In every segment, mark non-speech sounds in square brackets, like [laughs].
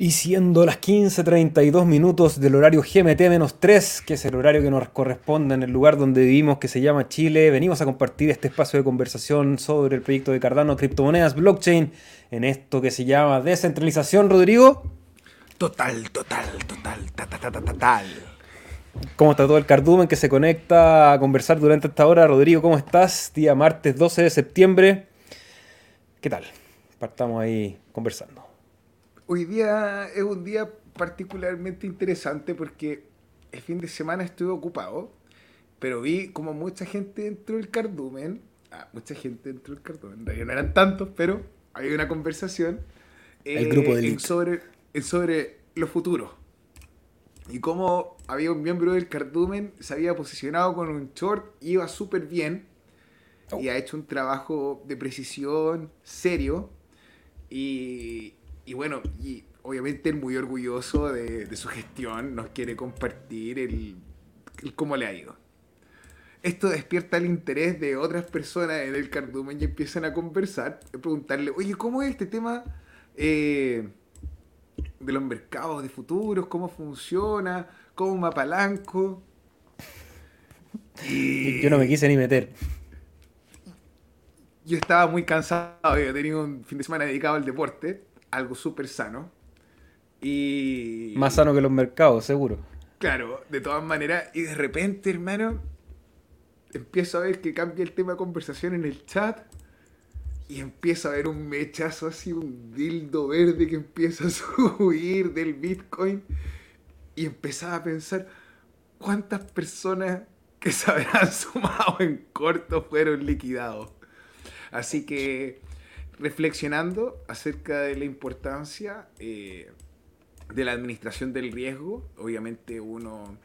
Y siendo las 15.32 minutos del horario GMT-3, que es el horario que nos corresponde en el lugar donde vivimos, que se llama Chile, venimos a compartir este espacio de conversación sobre el proyecto de Cardano, criptomonedas, blockchain, en esto que se llama descentralización, Rodrigo. Total, total, total, total, total. ¿Cómo está todo el cardumen que se conecta a conversar durante esta hora? Rodrigo, ¿cómo estás? Día martes 12 de septiembre. ¿Qué tal? Partamos ahí conversando. Hoy día es un día particularmente interesante porque el fin de semana estuve ocupado, pero vi como mucha gente dentro del cardumen, ah, mucha gente dentro del cardumen, no eran tantos, pero había una conversación el grupo eh, en sobre, en sobre lo futuro. Y cómo había un miembro del cardumen, se había posicionado con un short, iba súper bien, y oh. ha hecho un trabajo de precisión serio. Y, y bueno, y obviamente muy orgulloso de, su gestión, nos quiere compartir el, cómo le ha ido. Esto despierta el interés de otras personas en el cardumen y empiezan a conversar, a preguntarle, oye, ¿cómo es este tema eh, de los mercados de futuros? ¿Cómo funciona? ¿Cómo me apalanco? Y... [laughs] Yo no me quise ni meter. Yo estaba muy cansado, había tenido un fin de semana dedicado al deporte algo súper sano. Y... Más sano que los mercados, seguro. Claro, de todas maneras. Y de repente, hermano, empiezo a ver que cambia el tema de conversación en el chat. Y empiezo a ver un mechazo así, un dildo verde que empieza a [laughs] subir del Bitcoin. Y empezaba a pensar, ¿cuántas personas que se habrán [laughs] sumado en corto fueron liquidados? Así que reflexionando acerca de la importancia eh, de la administración del riesgo. Obviamente uno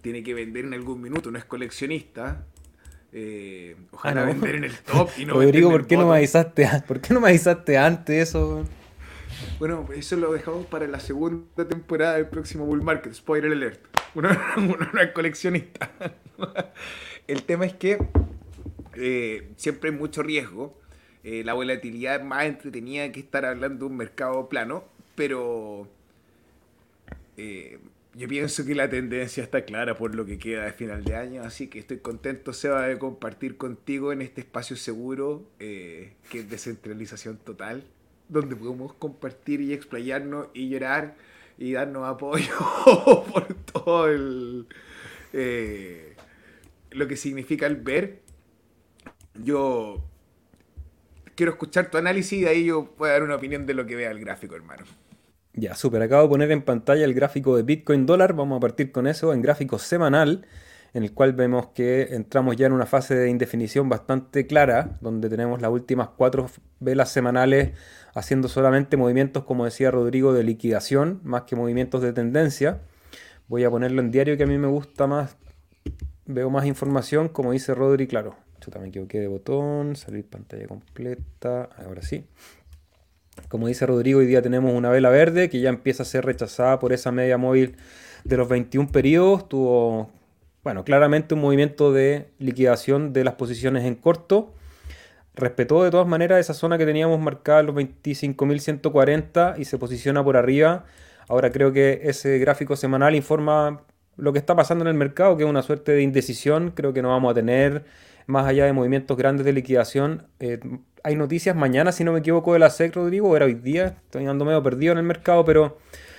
tiene que vender en algún minuto, no es coleccionista. Eh, ojalá ah, vender en el top y no Rodrigo, ¿por qué no me avisaste, ¿por qué no me avisaste antes eso? Bueno, eso lo dejamos para la segunda temporada del próximo Bull Market. Spoiler alert. Uno, [laughs] no es coleccionista. [laughs] El tema es que eh, siempre hay mucho riesgo eh, la volatilidad es más entretenida que estar hablando de un mercado plano, pero eh, yo pienso que la tendencia está clara por lo que queda de final de año, así que estoy contento, Seba, de compartir contigo en este espacio seguro, eh, que es descentralización total, donde podemos compartir y explayarnos y llorar y darnos apoyo [laughs] por todo el, lo que significa el ver. Yo quiero escuchar tu análisis y de ahí yo puedo dar una opinión de lo que vea el gráfico, hermano. Ya, súper. Acabo de poner en pantalla el gráfico de Bitcoin dólar. Vamos a partir con eso en gráfico semanal, en el cual vemos que entramos ya en una fase de indefinición bastante clara, donde tenemos las últimas cuatro velas semanales haciendo solamente movimientos, como decía Rodrigo, de liquidación, más que movimientos de tendencia. Voy a ponerlo en diario que a mí me gusta más. Veo más información, como dice Rodri, claro, yo también equivoqué de botón, salir pantalla completa, ahora sí. Como dice Rodrigo, hoy día tenemos una vela verde que ya empieza a ser rechazada por esa media móvil de los 21 periodos. Tuvo, bueno, claramente un movimiento de liquidación de las posiciones en corto. Respetó de todas maneras esa zona que teníamos marcada los 25.140 y se posiciona por arriba. Ahora creo que ese gráfico semanal informa lo que está pasando en el mercado, que es una suerte de indecisión. Creo que no vamos a tener más allá de movimientos grandes de liquidación. Eh, hay noticias mañana, si no me equivoco, de la SEC, Rodrigo, era hoy día, estoy andando medio perdido en el mercado, pero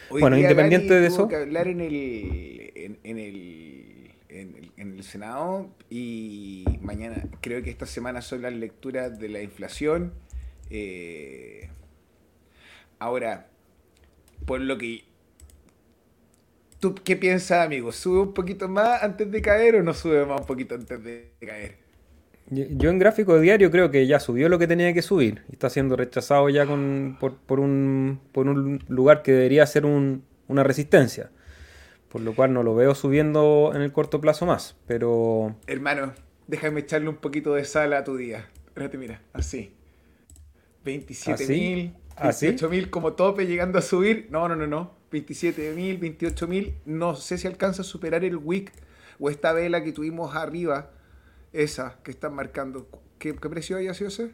bueno, independiente de eso... que hablar en el, en, el, en, el Senado y mañana, creo que esta semana son las lecturas de la inflación. Eh, ahora, por lo que ¿Tú qué piensas, amigo? ¿Sube un poquito más antes de caer o no sube más un poquito antes de caer? Yo en gráfico de diario creo que ya subió lo que tenía que subir. Y está siendo rechazado ya con, por, un, por un lugar que debería ser una resistencia. Por lo cual no lo veo subiendo en el corto plazo más. Pero. Hermano, déjame echarle un poquito de sal a tu día. Espérate, mira, así. 27.000, 28.000 como tope llegando a subir. No, no, no, no. 27.000, 28.000. No sé si alcanza a superar el wick o esta vela que tuvimos arriba esa que están marcando. ¿Qué, precio hay, ese?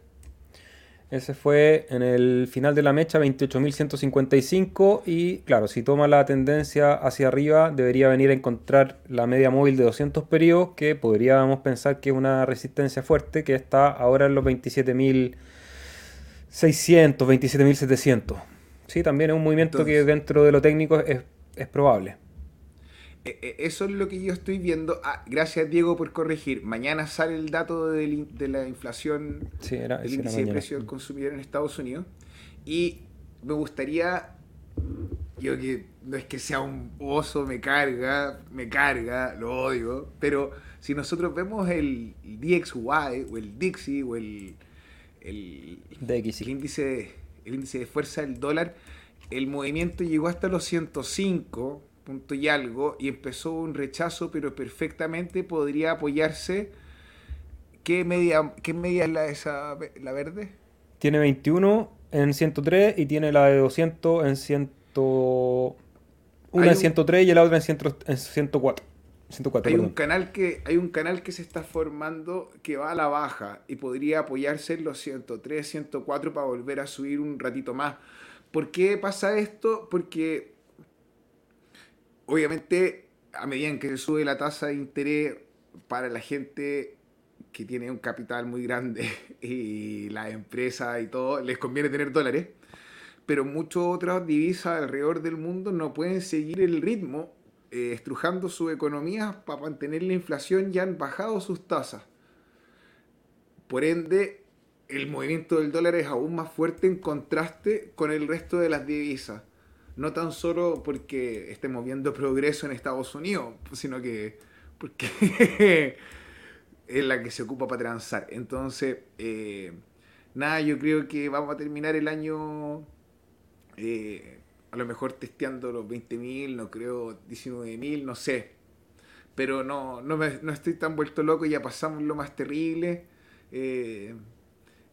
Ese fue en el final de la mecha 28.155 y claro, si toma la tendencia hacia arriba debería venir a encontrar la media móvil de 200 periodos que podríamos pensar que es una resistencia fuerte que está ahora en los 27.600, 27.700. Sí, también es un movimiento que dentro de lo técnico es, es probable. E, e, eso es lo que yo estoy viendo. Ah, gracias Diego por corregir. Mañana sale el dato de, la inflación sí, era, del índice de precio del consumidor en Estados Unidos. Y me gustaría, yo que no es que sea un oso, me carga, me carga, lo odio, pero si nosotros vemos el, DXY o el Dixie o el, el, el, índice, el índice de fuerza del dólar, el movimiento llegó hasta los 105 punto y algo, y empezó un rechazo, pero perfectamente podría apoyarse. ¿Qué media, qué media es la, esa, la verde? Tiene 21 en 103 y tiene la de 200 en 100. Una en 103 y la otra en, 104. 104 hay un canal que hay un canal que se está formando que va a la baja y podría apoyarse en los 103, 104 para volver a subir un ratito más. ¿Por qué pasa esto? Porque obviamente, a medida que se sube la tasa de interés para la gente que tiene un capital muy grande [laughs] y las empresas y todo, les conviene tener dólares, pero muchas otras divisas alrededor del mundo no pueden seguir el ritmo, eh, estrujando su economía para mantener la inflación, ya han bajado sus tasas. Por ende, el movimiento del dólar es aún más fuerte en contraste con el resto de las divisas no tan solo porque estemos viendo progreso en Estados Unidos, sino que porque [laughs] es la que se ocupa para transar. Entonces, eh, nada, yo creo que vamos a terminar el año eh, a lo mejor testeando los 20.000, no creo 19.000, no sé. Pero no, no, me, no estoy tan vuelto loco, ya pasamos lo más terrible. Eh,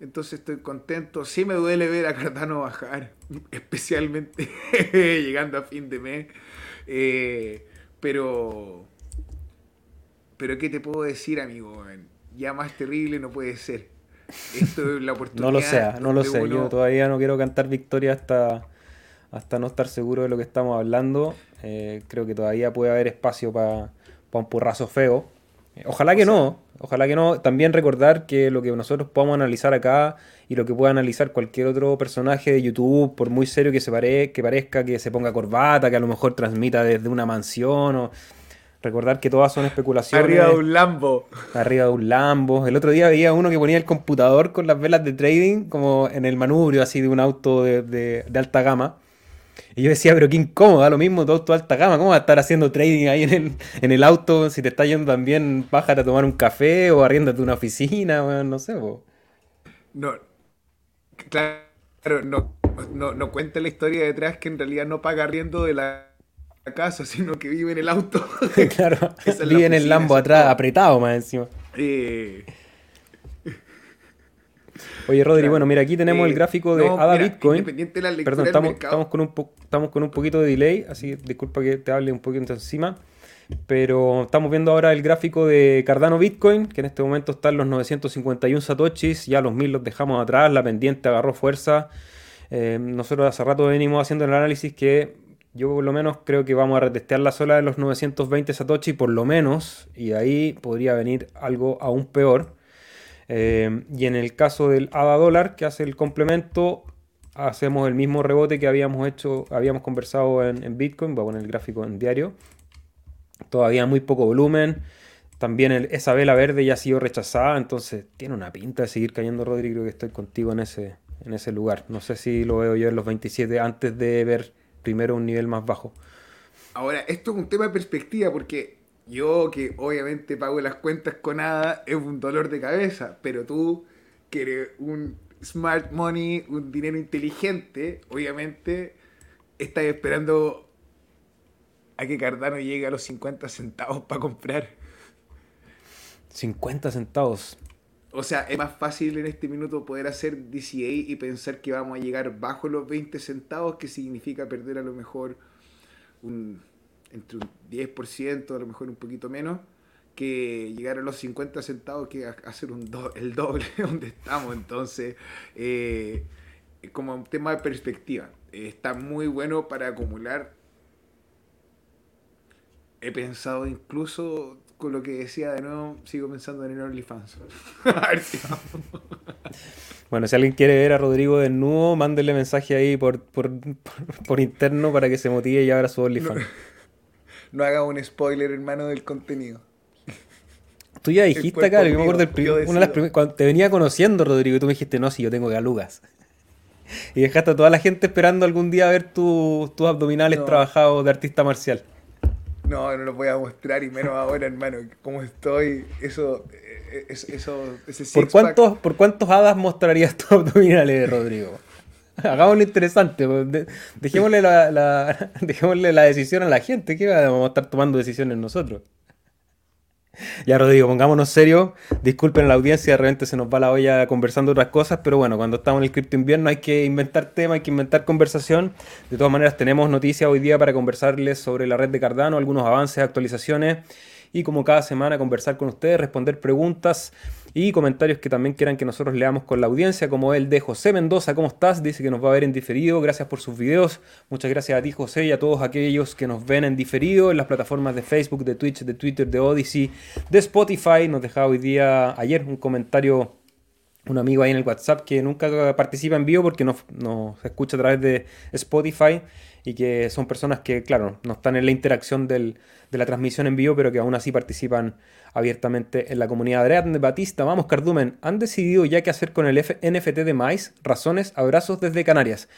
entonces estoy contento. Sí me duele ver a Cardano bajar, [laughs] especialmente [laughs] llegando a fin de mes. Eh, pero, pero ¿qué te puedo decir, amigo? Ya más terrible no puede ser. Esto es la [laughs] oportunidad. no lo sé, no lo sé. Yo todavía no quiero cantar victoria hasta, hasta no estar seguro de lo que estamos hablando. Eh, creo que todavía puede haber espacio para un porrazo feo. Ojalá que no, ojalá que no. También recordar que lo que nosotros podamos analizar acá y lo que pueda analizar cualquier otro personaje de YouTube, por muy serio que, se pare que parezca, que se ponga corbata, que a lo mejor transmita desde una mansión o... Recordar que todas son especulaciones. Arriba de un Lambo. Arriba de un Lambo. El otro día veía uno que ponía el computador con las velas de trading como en el manubrio así de un auto de, de alta gama. Y yo decía, pero qué incómodo, lo mismo, todo auto alta gama, ¿cómo va a estar haciendo trading ahí en el, en el auto? Si te está yendo también, bájate a tomar un café o arriéndate una oficina, no sé, No, claro, no, no, no cuenta la historia detrás que en realidad no paga arriendo de la casa, sino que vive en el auto. [laughs] claro, vive en el Lambo atrás, apretado más encima. Eh, Oye, Rodri, bueno, mira, aquí tenemos el eh, gráfico de ADA Bitcoin. Perdón, estamos, estamos, con un estamos con un poquito de delay, así disculpa que te hable un poquito encima. Pero estamos viendo ahora el gráfico de Cardano Bitcoin, que en este momento está en los 951 satoshis, ya los 1000 los dejamos atrás, la pendiente agarró fuerza. Eh, nosotros hace rato venimos haciendo el análisis que yo por lo menos creo que vamos a retestear la sola de los 920 satoshi por lo menos, y de ahí podría venir algo aún peor. Eh, y en el caso del ADA dólar, que hace el complemento, hacemos el mismo rebote que habíamos hecho, habíamos conversado en, Bitcoin. Voy a poner el gráfico en diario. Todavía muy poco volumen. También esa vela verde ya ha sido rechazada, entonces tiene una pinta de seguir cayendo, Rodrigo. Creo que estoy contigo en ese, en ese lugar. No sé si lo veo yo en los 27 antes de ver primero un nivel más bajo. Ahora, esto es un tema de perspectiva porque yo que obviamente pago las cuentas con nada es un dolor de cabeza, pero tú que eres un smart money, un dinero inteligente, obviamente estás esperando a que Cardano llegue a los 50 centavos para comprar. 50 centavos. O sea, es más fácil en este minuto poder hacer DCA y pensar que vamos a llegar bajo los 20 centavos, que significa perder a lo mejor un entre un 10%, a lo mejor un poquito menos, que llegar a los 50 centavos que hacer un el doble [laughs] donde estamos. Entonces, eh, como un tema de perspectiva, está muy bueno para acumular. He pensado incluso con lo que decía de nuevo, sigo pensando en el OnlyFans. [laughs] bueno, si alguien quiere ver a Rodrigo desnudo, mándele mensaje ahí por, por, por, interno para que se motive y abra su OnlyFans. No, haga un spoiler, hermano, del contenido. Tú ya dijiste acá, yo me acuerdo del una de las cuando te venía conociendo, Rodrigo, y tú me dijiste, no, si yo tengo galugas. [laughs] Y dejaste a toda la gente esperando algún día ver tus abdominales trabajados de artista marcial. No, no lo voy a mostrar y menos ahora, hermano. Cómo estoy, eso, eh, eso, ese ¿Por cuántos, ¿Por cuántos hadas mostrarías tus abdominales, Rodrigo? [laughs] Hagámoslo interesante. Pues, dejémosle la, [laughs] dejémosle la decisión a la gente. ¿Qué vamos a estar tomando decisiones nosotros? Ya, Rodrigo, pongámonos serio. Disculpen la audiencia, de repente se nos va la olla conversando otras cosas, pero bueno, cuando estamos en el cripto invierno hay que inventar tema, hay que inventar conversación. De todas maneras, tenemos noticias hoy día para conversarles sobre la red de Cardano, algunos avances, actualizaciones y como cada semana conversar con ustedes, responder preguntas y comentarios que también quieran que nosotros leamos con la audiencia, como el de José Mendoza, ¿cómo estás? Dice que nos va a ver en diferido, gracias por sus videos, muchas gracias a ti José y a todos aquellos que nos ven en diferido en las plataformas de Facebook, de Twitch, de Twitter, de Odyssey, de Spotify, nos dejaba hoy día, ayer, un comentario un amigo ahí en el WhatsApp que nunca participa en vivo porque nos, nos, escucha a través de Spotify y que son personas que, claro, no están en la interacción del, de la transmisión en vivo, pero que aún así participan abiertamente en la comunidad. de Batista, vamos Cardumen, ¿han decidido ya qué hacer con el NFT de Mais? Razones, abrazos desde Canarias.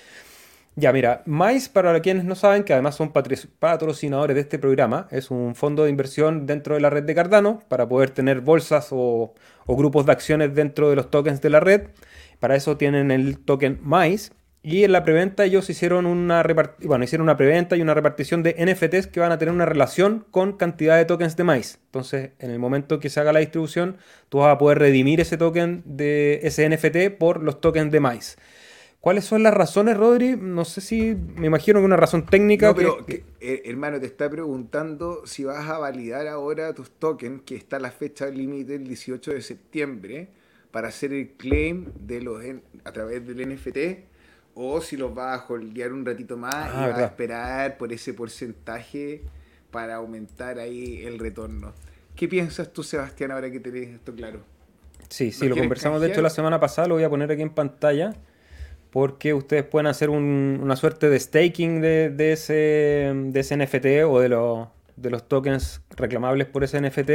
Ya, mira, Mais, para quienes no saben, que además son patrocinadores de este programa, es un fondo de inversión dentro de la red de Cardano para poder tener bolsas o, o grupos de acciones dentro de los tokens de la red. Para eso tienen el token Mais, y en la preventa ellos hicieron una, bueno, hicieron una preventa y una repartición de NFTs que van a tener una relación con cantidad de tokens de maíz. Entonces, en el momento que se haga la distribución, tú vas a poder redimir ese token de ese NFT por los tokens de maíz. ¿Cuáles son las razones, Rodri? No sé si me imagino que una razón técnica. No, pero eh, hermano, te está preguntando si vas a validar ahora tus tokens, que está la fecha límite el 18 de septiembre, para hacer el claim de los a través del NFT o si los vas a holdear un ratito más y ah, vas a esperar por ese porcentaje para aumentar ahí el retorno. ¿Qué piensas tú, Sebastián, ahora que tenés esto claro? Sí, sí, lo conversamos de hecho la semana pasada, lo voy a poner aquí en pantalla, porque ustedes pueden hacer una suerte de staking de, ese, de ese NFT o de, de los tokens reclamables por ese NFT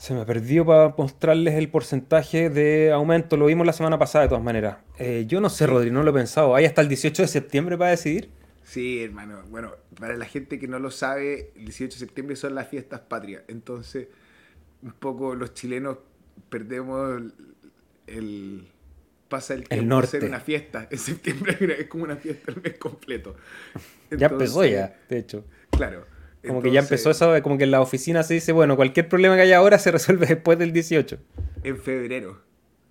se me perdió para mostrarles el porcentaje de aumento. Lo vimos la semana pasada de todas maneras. Eh, yo no sé, Rodri, no lo he pensado. ¿Hay hasta el 18 de septiembre para decidir? Sí, hermano. Bueno, para la gente que no lo sabe, el 18 de septiembre son las fiestas patrias. Entonces, un poco los chilenos perdemos el... pasa el tiempo el hacer una fiesta. [laughs] En septiembre es como una fiesta el mes completo. ya empezó ya, de hecho. Claro. Como que ya empezó eso, como que en la oficina se dice, bueno, cualquier problema que haya ahora se resuelve [laughs] después del 18. En febrero.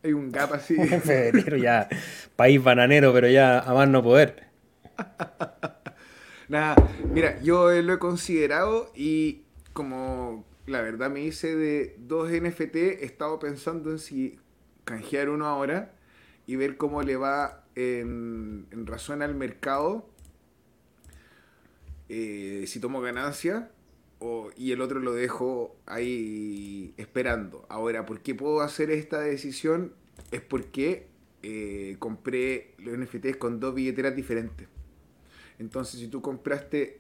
Hay un gap así. [laughs] en febrero ya. País bananero, pero ya a más no poder. [laughs] Nada, mira, yo lo he considerado y como la verdad me hice de dos NFT, he estado pensando en si canjear uno ahora y ver cómo le va en, en razón al mercado eh, si tomo ganancia y el otro lo dejo ahí esperando. Ahora, ¿por qué puedo hacer esta decisión? Es porque eh, compré los NFTs con dos billeteras diferentes. Entonces, si tú compraste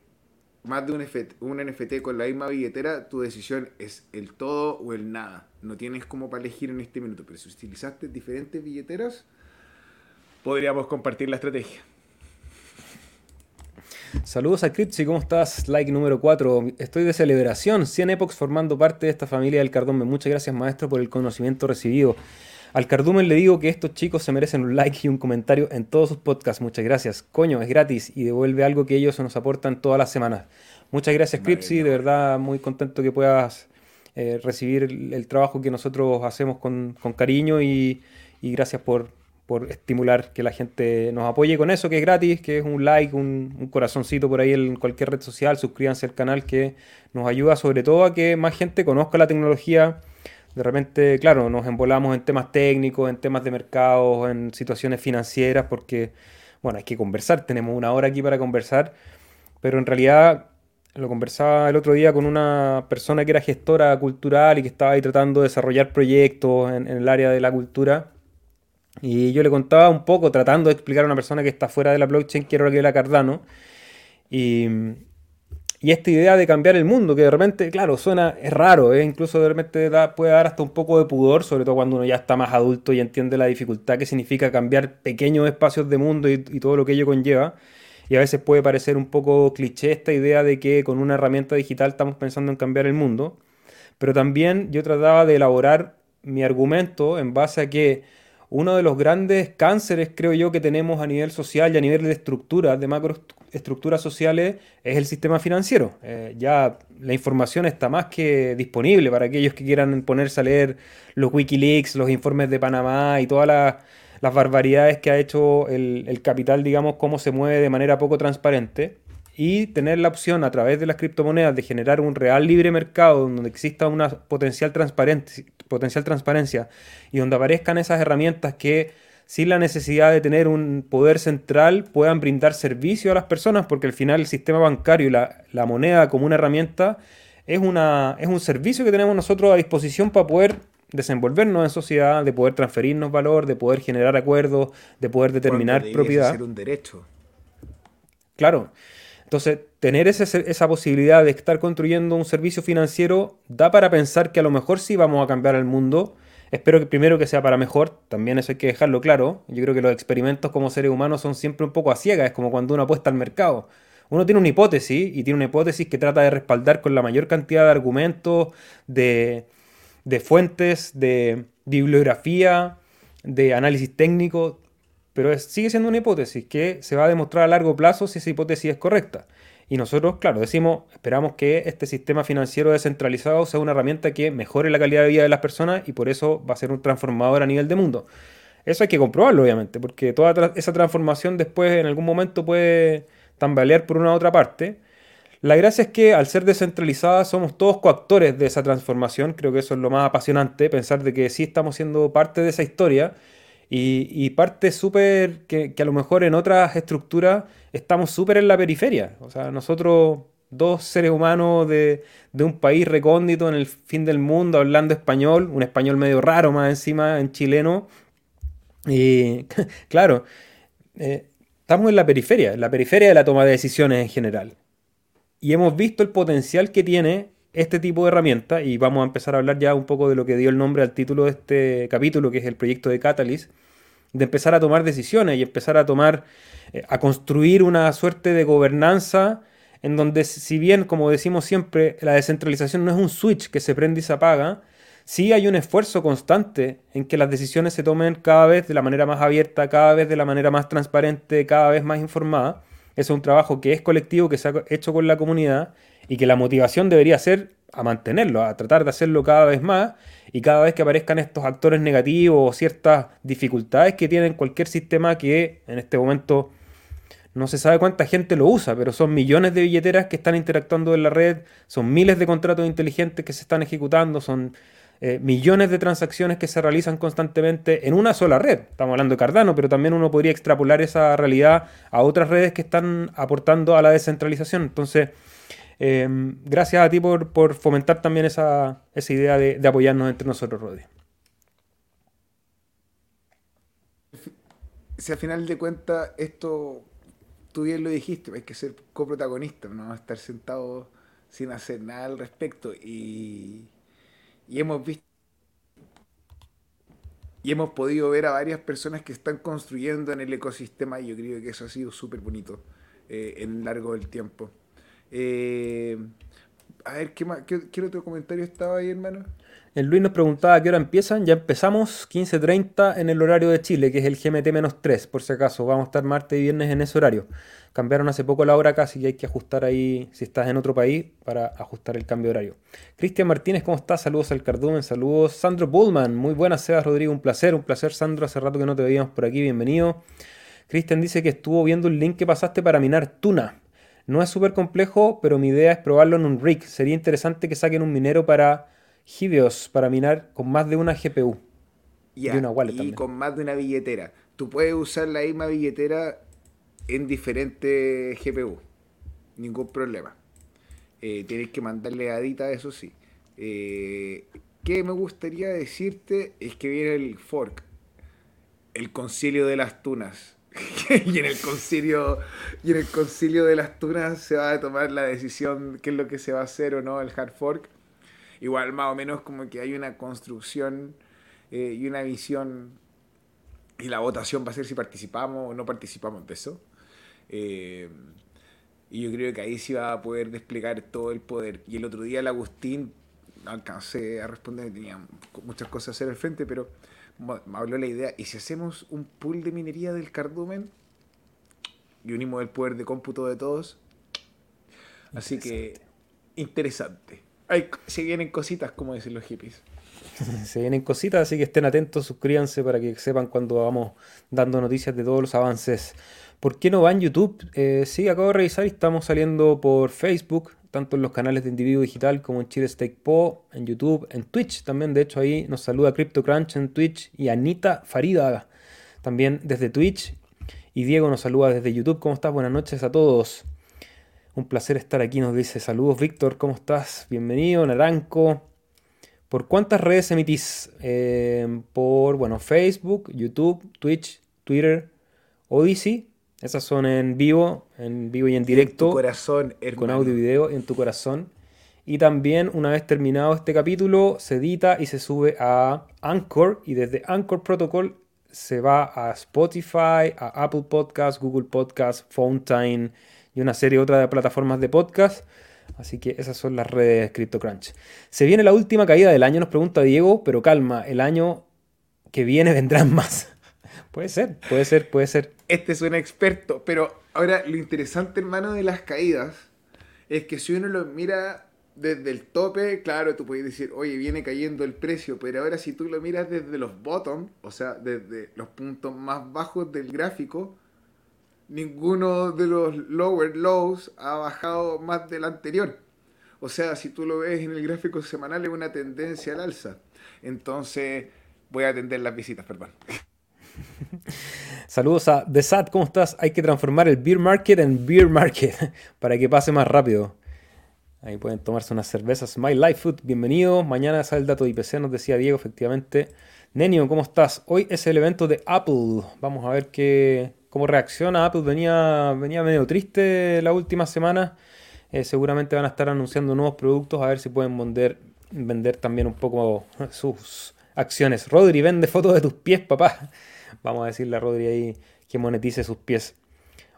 más de un NFT, un NFT con la misma billetera, tu decisión es el todo o el nada. No tienes como para elegir en este minuto. Pero si utilizaste diferentes billeteras, podríamos compartir la estrategia. Saludos a Critzy, ¿cómo estás? Like número 4. Estoy de celebración. 100 epochs formando parte de esta familia del Cardumen. Muchas gracias, maestro, por el conocimiento recibido. Al Cardumen le digo que estos chicos se merecen un like y un comentario en todos sus podcasts. Muchas gracias. Coño, es gratis y devuelve algo que ellos nos aportan todas las semanas. Muchas gracias, Cripsy. De verdad, muy contento que puedas eh, recibir el, trabajo que nosotros hacemos con, cariño y, gracias por, por estimular que la gente nos apoye con eso, que es gratis, que es un like, un, corazoncito por ahí en cualquier red social, suscríbanse al canal que nos ayuda sobre todo a que más gente conozca la tecnología. De repente, claro, nos embolamos en temas técnicos, en temas de mercado, en situaciones financieras, porque, bueno, hay que conversar, tenemos una hora aquí para conversar, pero en realidad lo conversaba el otro día con una persona que era gestora cultural y que estaba ahí tratando de desarrollar proyectos en el área de la cultura y yo le contaba un poco, tratando de explicar a una persona que está fuera de la blockchain, que era que era Cardano. Y, y, esta idea de cambiar el mundo, que de repente, claro, suena, es raro, ¿eh? incluso de repente puede dar hasta un poco de pudor, sobre todo cuando uno ya está más adulto y entiende la dificultad que significa cambiar pequeños espacios de mundo y todo lo que ello conlleva. Y a veces puede parecer un poco cliché esta idea de que con una herramienta digital estamos pensando en cambiar el mundo. Pero también yo trataba de elaborar mi argumento en base a que uno de los grandes cánceres, creo yo, que tenemos a nivel social y a nivel de estructuras, de macroestructuras sociales, es el sistema financiero. Eh, ya la información está más que disponible para aquellos que quieran ponerse a leer los Wikileaks, los informes de Panamá y todas las, barbaridades que ha hecho el, el capital, digamos, cómo se mueve de manera poco transparente y tener la opción a través de las criptomonedas de generar un real libre mercado donde exista una potencial, potencial transparencia y donde aparezcan esas herramientas que sin la necesidad de tener un poder central puedan brindar servicio a las personas porque al final el sistema bancario y la, la moneda como una herramienta es, una, es un servicio que tenemos nosotros a disposición para poder desenvolvernos en sociedad, de poder transferirnos valor, de poder generar acuerdos, de poder determinar propiedad. Ser un derecho. Claro. Entonces, tener esa posibilidad de estar construyendo un servicio financiero da para pensar que a lo mejor sí vamos a cambiar el mundo. Espero que primero que sea para mejor, también eso hay que dejarlo claro. Yo creo que los experimentos como seres humanos son siempre un poco a ciegas, es como cuando uno apuesta al mercado. Uno tiene una hipótesis y tiene una hipótesis que trata de respaldar con la mayor cantidad de argumentos, de, de fuentes, de bibliografía, de análisis técnico, pero sigue siendo una hipótesis que se va a demostrar a largo plazo si esa hipótesis es correcta. Y nosotros, claro, decimos, esperamos que este sistema financiero descentralizado sea una herramienta que mejore la calidad de vida de las personas y por eso va a ser un transformador a nivel de mundo. Eso hay que comprobarlo, obviamente, porque toda esa transformación después en algún momento puede tambalear por una u otra parte. La gracia es que al ser descentralizada somos todos coactores de esa transformación. Creo que eso es lo más apasionante, pensar de que sí estamos siendo parte de esa historia y, parte súper que, a lo mejor en otras estructuras estamos súper en la periferia. O sea, nosotros, dos seres humanos de, un país recóndito en el fin del mundo, hablando español, un español medio raro más encima en chileno. Y [laughs] claro, eh, estamos en la periferia, en la periferia de la toma de decisiones en general. Y hemos visto el potencial que tiene este tipo de herramienta, y vamos a empezar a hablar ya un poco de lo que dio el nombre al título de este capítulo, que es el proyecto de Catalyst, de empezar a tomar decisiones y empezar a tomar, eh, a construir una suerte de gobernanza en donde si bien, como decimos siempre, la descentralización no es un switch que se prende y se apaga, sí hay un esfuerzo constante en que las decisiones se tomen cada vez de la manera más abierta, cada vez de la manera más transparente, cada vez más informada. Es un trabajo que es colectivo, que se ha hecho con la comunidad y que la motivación debería ser a mantenerlo, a tratar de hacerlo cada vez más y cada vez que aparezcan estos actores negativos o ciertas dificultades que tienen cualquier sistema que en este momento no se sabe cuánta gente lo usa, pero son millones de billeteras que están interactuando en la red, son miles de contratos inteligentes que se están ejecutando, son eh, millones de transacciones que se realizan constantemente en una sola red. Estamos hablando de Cardano, pero también uno podría extrapolar esa realidad a otras redes que están aportando a la descentralización. Entonces, Em, gracias a ti por, fomentar también esa, idea de, apoyarnos entre nosotros, Rodri. Si al final de cuentas esto, tú bien lo dijiste, hay que ser coprotagonista, no estar sentado sin hacer nada al respecto. Y, y hemos visto y hemos podido ver a varias personas que están construyendo en el ecosistema y yo creo que eso ha sido súper bonito eh, en largo del tiempo. Eh, a ver, ¿qué, más, otro comentario estaba ahí, hermano? El Luis nos preguntaba a qué hora empiezan. Ya empezamos 15.30 en el horario de Chile, que es el GMT-3, por si acaso. Vamos a estar martes y viernes en ese horario. Cambiaron hace poco la hora casi y hay que ajustar ahí, si estás en otro país, para ajustar el cambio de horario. Cristian Martínez, ¿cómo estás? Saludos al Cardumen, saludos. Sandro Bullman, muy buenas, Sebas Rodrigo, un placer, un placer, Sandro. Hace rato que no te veíamos por aquí, bienvenido. Cristian dice que estuvo viendo el link que pasaste para minar tuna. No es súper complejo, pero mi idea es probarlo en un rig. Sería interesante que saquen un minero para Hideos para minar con más de una GPU. y una wallet y con más de una billetera. Tú puedes usar la misma billetera en diferentes GPU. Ningún problema. Eh, tienes que mandarle adita, eso sí. Eh, ¿Qué me gustaría decirte? Es que viene el fork. El concilio de las tunas. [laughs] y en el concilio y en el concilio de las tunas se va a tomar la decisión qué es lo que se va a hacer o no el hard fork igual más o menos como que hay una construcción eh, y una visión y la votación va a ser si participamos o no participamos de eso. Eh, y yo creo que ahí sí va a poder desplegar todo el poder. Y el otro día el Agustín, no alcancé a responder, tenía muchas cosas a hacer al frente, pero me habló la idea, ¿y si hacemos un pool de minería del cardumen y unimos el poder de cómputo de todos? Así que, interesante se vienen cositas, como dicen los hippies. [laughs] se vienen cositas, así que estén atentos, suscríbanse para que sepan cuando vamos dando noticias de todos los avances. ¿Por qué no va en YouTube? Eh, sí, acabo de revisar y estamos saliendo por Facebook, tanto en los canales de Individuo Digital como en Chile Steak Po, en YouTube, en Twitch también. De hecho, ahí nos saluda CryptoCrunch en Twitch y Anita Farida también desde Twitch. Y Diego nos saluda desde YouTube. ¿Cómo estás? Buenas noches a todos. Un placer estar aquí, nos dice saludos Víctor, ¿cómo estás? Bienvenido, Naranco. ¿Por cuántas redes emitís? Eh, por, bueno, Facebook, YouTube, Twitch, Twitter, Odyssey. Esas son en vivo, en vivo y en directo. En tu corazón, hermano. Con audio y video en tu corazón. Y también, una vez terminado este capítulo, se edita y se sube a Anchor. Y desde Anchor Protocol se va a Spotify, a Apple Podcasts, Google Podcasts, Fountain y una serie otra de plataformas de podcast. Así que esas son las redes de CryptoCrunch. Se viene la última caída del año, nos pregunta Diego, pero calma, el año que viene [laughs] vendrán más. Puede ser, puede ser, puede ser. Este es un experto, pero ahora lo interesante, hermano, de las caídas es que si uno lo mira desde el tope, claro, tú puedes decir, oye, viene cayendo el precio, pero ahora si tú lo miras desde los bottom, o sea, desde los puntos más bajos del gráfico, ninguno de los lower lows ha bajado más del anterior. O sea, si tú lo ves en el gráfico semanal es una tendencia al alza. Entonces, voy a atender las visitas, perdón. [laughs] Saludos a The Sat, ¿cómo estás? Hay que transformar el beer market en beer market [laughs] para que pase más rápido. Ahí pueden tomarse unas cervezas. My Life Food, bienvenido. Mañana sale el dato de IPC, nos decía Diego, efectivamente. Nenio, ¿cómo estás? Hoy es el evento de Apple. Vamos a ver qué, cómo reacciona Apple. Venía, venía medio triste la última semana. Eh, seguramente van a estar anunciando nuevos productos a ver si pueden vender, vender también un poco [laughs] sus acciones. Rodri, vende fotos de tus pies, papá. Vamos a decirle a Rodri ahí que monetice sus pies.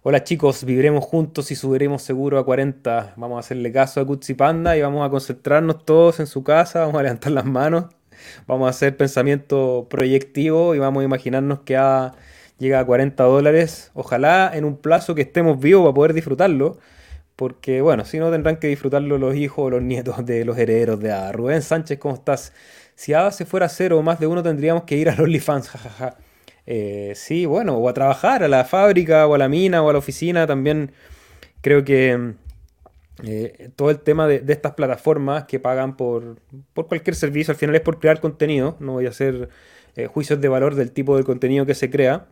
Hola chicos, viviremos juntos y subiremos seguro a 40. Vamos a hacerle caso a Kutsi Panda y vamos a concentrarnos todos en su casa, vamos a levantar las manos, vamos a hacer pensamiento proyectivo y vamos a imaginarnos que ha llega a 40 dólares. Ojalá en un plazo que estemos vivos para poder disfrutarlo. Porque, bueno, si no tendrán que disfrutarlo los hijos o los nietos de los herederos de ADA. Rubén Sánchez, ¿cómo estás? Si ADA se fuera cero o más de uno, tendríamos que ir a los OnlyFans, [laughs] jajaja. Eh, sí, bueno, o a trabajar, a la fábrica, o a la mina, o a la oficina. También creo que eh, todo el tema de, estas plataformas que pagan por, por cualquier servicio, al final es por crear contenido. No voy a hacer eh, juicios de valor del tipo de contenido que se crea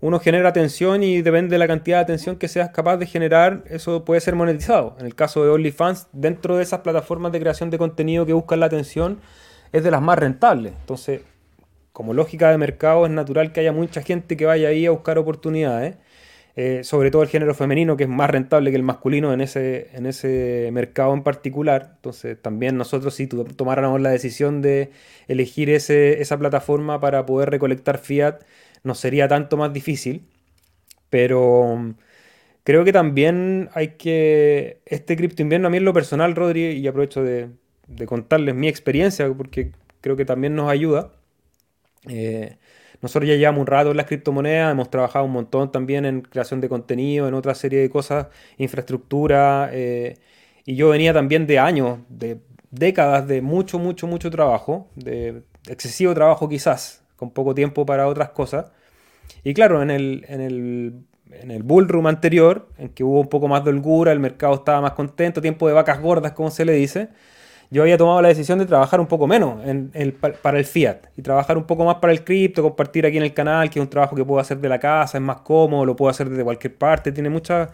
uno genera atención y depende de la cantidad de atención que seas capaz de generar, eso puede ser monetizado. En el caso de OnlyFans, dentro de esas plataformas de creación de contenido que buscan la atención, es de las más rentables. Entonces, como lógica de mercado, es natural que haya mucha gente que vaya ahí a buscar oportunidades. Eh, sobre todo el género femenino, que es más rentable que el masculino en ese, en ese mercado en particular. Entonces, también nosotros, si tomáramos la decisión de elegir ese, esa plataforma para poder recolectar fiat, no sería tanto más difícil. Pero mm, creo que también hay que. Este cripto invierno, a mí en lo personal, Rodri, y aprovecho de, contarles mi experiencia, porque creo que también nos ayuda. Eh, nosotros ya llevamos un rato en las criptomonedas, hemos trabajado un montón también en creación de contenido, en otra serie de cosas, infraestructura, eh, y yo venía también de años, de décadas de mucho, mucho, mucho trabajo, de excesivo trabajo quizás, con poco tiempo para otras cosas. Y claro, en el, en el, en el bull anterior, en que hubo un poco más de holgura, el mercado estaba más contento, tiempo de vacas gordas, como se le dice, yo había tomado la decisión de trabajar un poco menos en, para el fiat y trabajar un poco más para el cripto, compartir aquí en el canal, que es un trabajo que puedo hacer de la casa, es más cómodo, lo puedo hacer desde cualquier parte, tiene muchas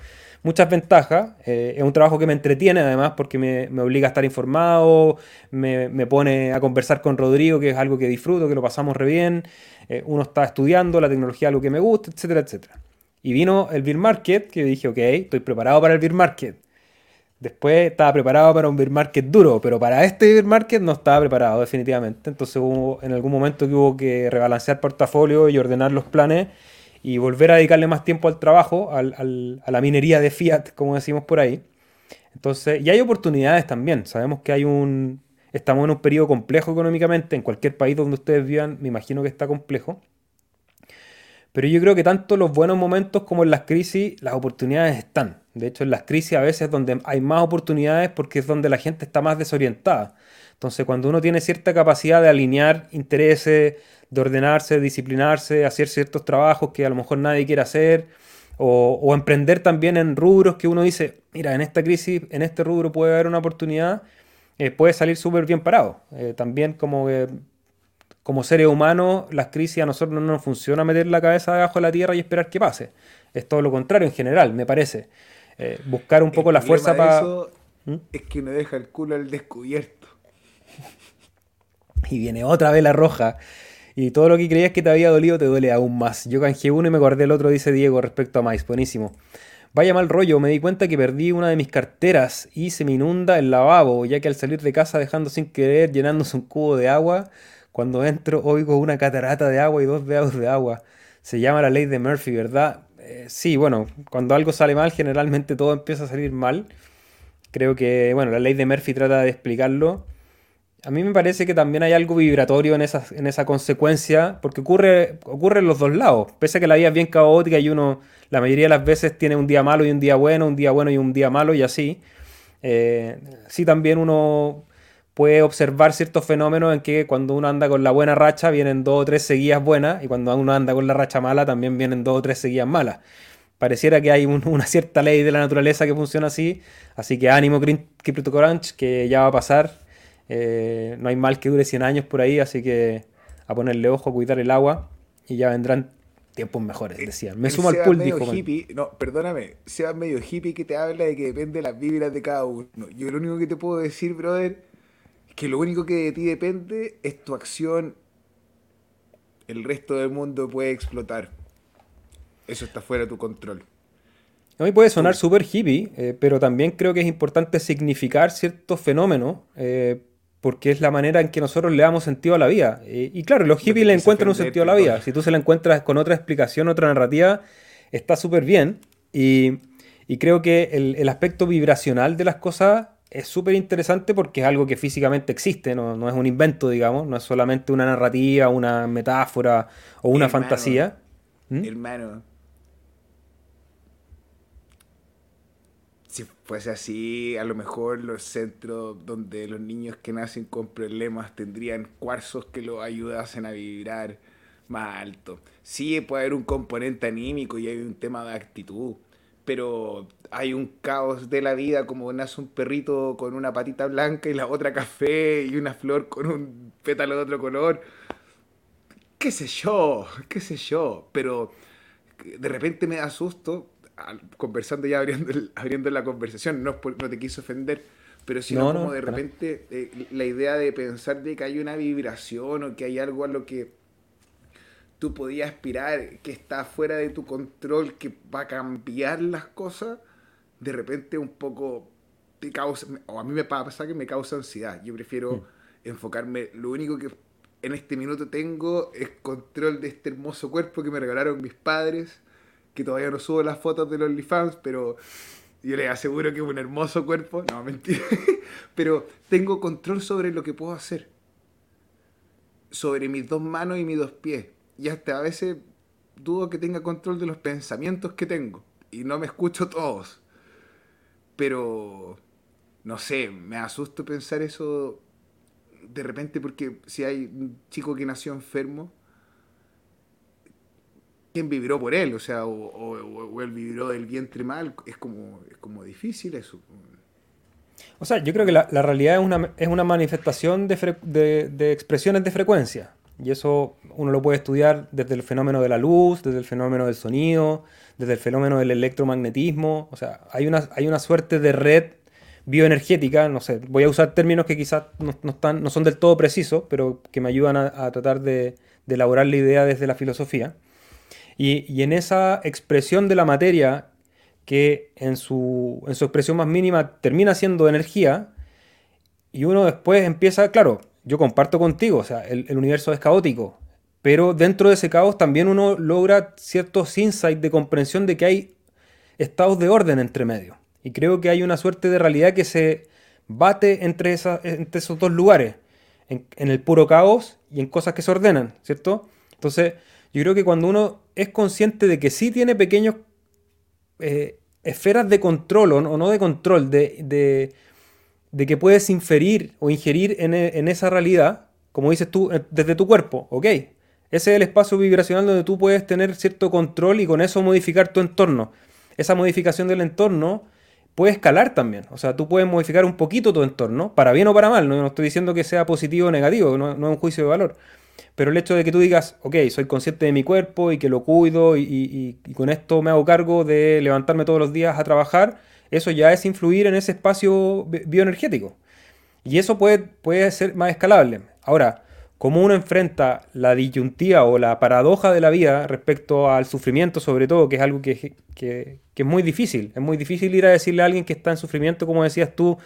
muchas ventajas. Eh, es un trabajo que me entretiene además porque me, obliga a estar informado, me, pone a conversar con Rodrigo, que es algo que disfruto, que lo pasamos re bien. Eh, uno está estudiando, la tecnología algo que me gusta, etcétera, etcétera. Y vino el beer market, que yo dije, ok, estoy preparado para el beer market. Después estaba preparado para un beer market duro, pero para este beer market no estaba preparado definitivamente. Entonces hubo en algún momento que hubo que rebalancear portafolio y ordenar los planes y volver a dedicarle más tiempo al trabajo, a la minería de fiat, como decimos por ahí. Entonces, y hay oportunidades también. Sabemos que hay un, estamos en un periodo complejo económicamente. En cualquier país donde ustedes vivan, me imagino que está complejo. Pero yo creo que tanto los buenos momentos como en las crisis, las oportunidades están. De hecho, en las crisis a veces es donde hay más oportunidades porque es donde la gente está más desorientada. Entonces, cuando uno tiene cierta capacidad de alinear intereses, de ordenarse, disciplinarse, hacer ciertos trabajos que a lo mejor nadie quiere hacer, o, emprender también en rubros que uno dice, mira, en esta crisis, en este rubro puede haber una oportunidad, eh, puede salir súper bien parado. Eh, también como que como seres humanos, las crisis a nosotros no nos funciona meter la cabeza debajo de la tierra y esperar que pase. Es todo lo contrario en general, me parece. Eh, buscar un poco la fuerza para... ¿Mm? Es que no deja el culo al descubierto. [laughs] Y viene otra vela roja. Y todo lo que creías que te había dolido te duele aún más. Yo canjeé uno y me acordé el otro, dice Diego, respecto a Mais. Buenísimo. Vaya mal rollo, me di cuenta que perdí una de mis carteras y se me inunda el lavabo, ya que al salir de casa dejando sin querer, llenándose un cubo de agua, cuando entro oigo una catarata de agua y dos dedos de agua. Se llama la ley de Murphy, ¿verdad? Eh, sí, bueno, cuando algo sale mal, generalmente todo empieza a salir mal. Creo que, bueno, la ley de Murphy trata de explicarlo. A mí me parece que también hay algo vibratorio en esa, en esa consecuencia, porque ocurre, ocurre en los dos lados. Pese a que la vida es bien caótica y uno, la mayoría de las veces, tiene un día malo y un día bueno, un día bueno y un día malo y así. Eh, sí, también uno puede observar ciertos fenómenos en que cuando uno anda con la buena racha vienen dos o tres seguidas buenas y cuando uno anda con la racha mala también vienen dos o tres seguidas malas. Pareciera que hay [laughs] una cierta ley de la naturaleza que funciona así, así que ánimo CryptoCrunch que ya va a pasar. Eh, no hay mal que dure 100 años por ahí, así que a ponerle ojo, a cuidar el agua y ya vendrán tiempos mejores, decían. Me sumo al pool, dijo. Hippie, no, perdóname, sea medio hippie que te habla de que depende de las vibras de cada uno. Yo lo único que te puedo decir, brother, que lo único que de ti depende es tu acción. El resto del mundo puede explotar. Eso está fuera de tu control. A mí puede sonar súper hippie, eh, pero también creo que es importante significar ciertos fenómenos, eh, porque es la manera en que nosotros le damos sentido a la vida. y claro, los hippies le encuentran un sentido a la vida. Si tú se la encuentras con otra explicación, otra narrativa, está súper bien. Y, creo que el aspecto vibracional de las cosas es súper interesante porque es algo que físicamente existe, no, es un invento, digamos, no es solamente una narrativa, una metáfora o una fantasía. ¿Mm? Hermano. Si fuese así, a lo mejor los centros donde los niños que nacen con problemas tendrían cuarzos que los ayudasen a vibrar más alto. Sí, puede haber un componente anímico y hay un tema de actitud pero hay un caos de la vida, como nace un perrito con una patita blanca y la otra café y una flor con un pétalo de otro color. Qué sé yo, qué sé yo, pero de repente me da susto, conversando ya abriendo, abriendo la conversación, no, no te quise ofender, pero sino como de repente eh, la idea de pensar de que hay una vibración o que hay algo a lo que tú podías aspirar, que está fuera de tu control, que va a cambiar las cosas, de repente un poco te causa, o a mí me pasa que me causa ansiedad. Yo prefiero hmm. enfocarme, lo único que en este minuto tengo es control de este hermoso cuerpo que me regalaron mis padres, que todavía no subo las fotos de los OnlyFans, pero Yo les aseguro que es un hermoso cuerpo. No, mentira. [laughs] Pero tengo control sobre lo que puedo hacer. Sobre mis dos manos y mis dos pies. Y hasta a veces dudo que tenga control de los pensamientos que tengo. Y no me escucho [laughs] todos. Pero, no sé, me asusto pensar eso de repente porque si hay un chico que nació enfermo, ¿quién vibró por él? O sea, o, él vibró del vientre mal, es como, es como difícil eso. O sea, yo creo que la, realidad es una, es una manifestación de, de, expresiones de frecuencia. Y eso uno lo puede estudiar desde el fenómeno de la luz, desde el fenómeno del sonido, desde el fenómeno del electromagnetismo. O sea, hay una, hay una suerte de red bioenergética, no sé, voy a usar términos que quizás no, están, no son del todo precisos, pero que me ayudan a, tratar de, elaborar la idea desde la filosofía. Y, en esa expresión de la materia, que en su, en su expresión más mínima termina siendo energía, y uno después empieza, claro, yo comparto contigo, o sea, el, universo es caótico, pero dentro de ese caos también uno logra ciertos insights de comprensión de que hay estados de orden entre medio. Y creo que hay una suerte de realidad que se bate entre, entre esos dos lugares, en, el puro caos y en cosas que se ordenan, ¿cierto? Entonces, yo creo que cuando uno es consciente de que sí tiene pequeños eh, esferas de control o no, de control, de, de, que puedes inferir o ingerir en, en, esa realidad, como dices tú, eh, desde tu cuerpo, ¿ok? Ese es el espacio vibracional donde tú puedes tener cierto control y con eso modificar tu entorno. Esa modificación del entorno puede escalar también. O sea, tú puedes modificar un poquito tu entorno, para bien o para mal. No, estoy diciendo que sea positivo o negativo, no, es un juicio de valor. Pero el hecho de que tú digas, ok, soy consciente de mi cuerpo y que lo cuido y, con esto me hago cargo de levantarme todos los días a trabajar, eso ya es influir en ese espacio bioenergético. Y eso puede, puede ser más escalable. Ahora, cómo uno enfrenta la disyuntiva o la paradoja de la vida respecto al sufrimiento, sobre todo, que es algo que, es muy difícil. Es muy difícil ir a decirle a alguien que está en sufrimiento, como decías tú,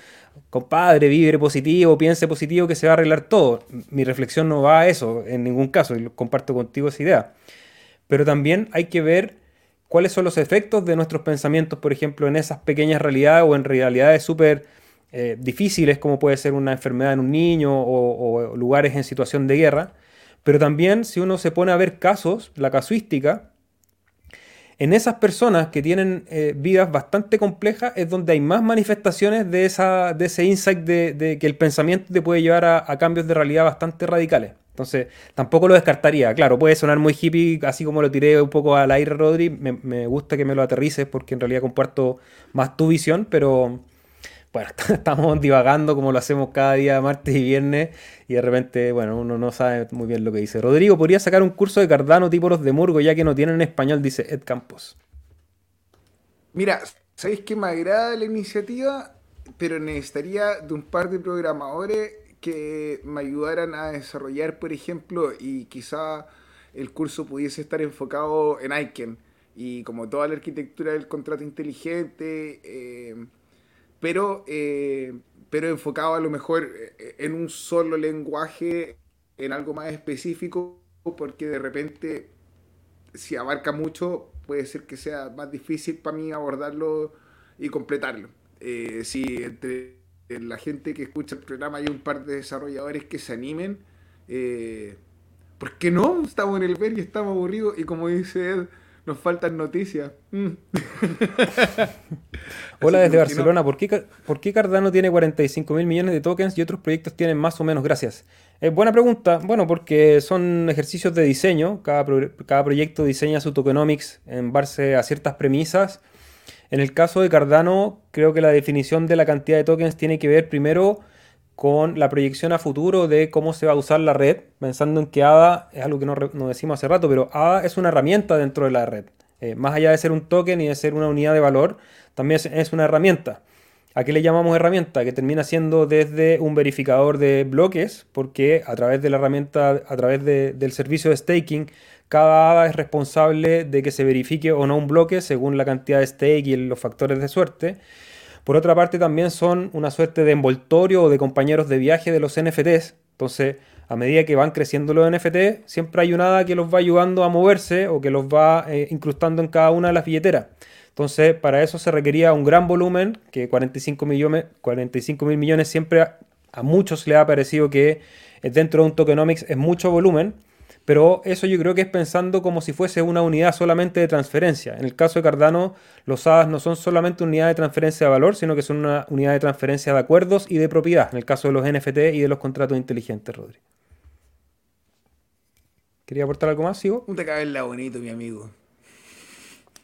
compadre, vive positivo, piense positivo, que se va a arreglar todo. Mi reflexión no va a eso en ningún caso, y comparto contigo esa idea. Pero también hay que ver cuáles son los efectos de nuestros pensamientos, por ejemplo, en esas pequeñas realidades o en realidades súper eh, difíciles, como puede ser una enfermedad en un niño o, lugares en situación de guerra, pero también si uno se pone a ver casos, la casuística, en esas personas que tienen eh, vidas bastante complejas es donde hay más manifestaciones de, esa, de ese insight de, que el pensamiento te puede llevar a, cambios de realidad bastante radicales. Entonces, tampoco lo descartaría. Claro, puede sonar muy hippie, así como lo tiré un poco al aire, Rodri. Me, gusta que me lo aterrices porque en realidad comparto más tu visión, pero, bueno, [laughs] estamos divagando como lo hacemos cada día, martes y viernes, y de repente, bueno, uno no sabe muy bien lo que dice. Rodrigo, ¿podría sacar un curso de Cardano tipo los de Murgo, ya que no tienen en español? Dice Ed Campos. Mira, ¿sabéis que me agrada la iniciativa? Pero necesitaría de un par de programadores que me ayudaran a desarrollar, por ejemplo, y quizá el curso pudiese estar enfocado en Iken. Y como toda la arquitectura del contrato inteligente, eh, pero, eh, pero enfocado a lo mejor eh, en un solo lenguaje, en algo más específico, porque de repente, si abarca mucho, puede ser que sea más difícil para mí abordarlo y completarlo. Eh, si entre la gente que escucha el programa hay un par de desarrolladores que se animen, eh, ¿por qué no? Estamos en el ver y estamos aburridos y como dice Ed, nos faltan noticias. Mm. [laughs] Hola desde Barcelona. ¿Por, qué, Cardano tiene 45 mil millones de tokens y otros proyectos tienen más o menos? Gracias. Es buena pregunta. Bueno, porque son ejercicios de diseño. Cada, cada proyecto diseña su tokenomics en base a ciertas premisas. En el caso de Cardano, creo que la definición de la cantidad de tokens tiene que ver primero con la proyección a futuro de cómo se va a usar la red, pensando en que ADA es algo que no, decimos hace rato, pero ADA es una herramienta dentro de la red. Eh, más allá de ser un token y de ser una unidad de valor, también es, una herramienta. ¿A qué le llamamos herramienta? Que termina siendo desde un verificador de bloques, porque a través de la herramienta, a través del servicio de staking, cada ADA es responsable de que se verifique o no un bloque según la cantidad de stake y los factores de suerte. Por otra parte, también son una suerte de envoltorio o de compañeros de viaje de los NFTs. Entonces, a medida que van creciendo los NFT, siempre hay una hada que los va ayudando a moverse o que los va eh, incrustando en cada una de las billeteras. Entonces, para eso se requería un gran volumen, que 45 millones, 45 mil millones siempre a, a muchos le ha parecido que dentro de un tokenomics es mucho volumen. Pero eso yo creo que es pensando como si fuese una unidad solamente de transferencia. En el caso de Cardano, los HADAS no son solamente unidad de transferencia de valor, sino que son una unidad de transferencia de acuerdos y de propiedad, en el caso de los NFT y de los contratos inteligentes, Rodri. ¿Quería aportar algo más, sigo? Un la bonito, mi amigo.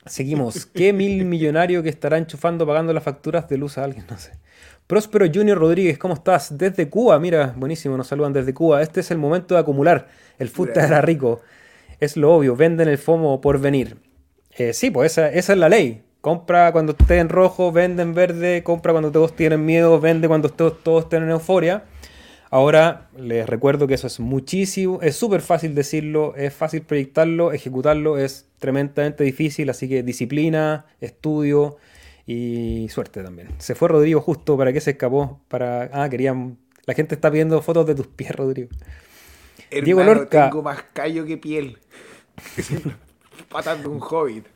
Seguimos. ¿Qué mil [laughs] millonario que estará enchufando pagando las facturas de luz a alguien? No sé. Próspero Junior Rodríguez, ¿cómo estás? Desde Cuba, mira, buenísimo, nos saludan desde Cuba. Este es el momento de acumular. El FUTA era rico. Es lo obvio, venden el FOMO por venir. Eh, sí, pues esa, esa, es la ley. Compra cuando esté en rojo, vende en verde, compra cuando todos tienen miedo, vende cuando todos, todos estén en euforia. Ahora les recuerdo que eso es muchísimo, es súper fácil decirlo, es fácil proyectarlo, ejecutarlo es tremendamente difícil, así que disciplina, estudio y suerte también. Se fue Rodrigo justo, ¿para qué se escapó? Para... Ah, querían... La gente está pidiendo fotos de tus pies, Rodrigo. Diego Lorca. tengo más callo que piel. [laughs] Patando un hobbit.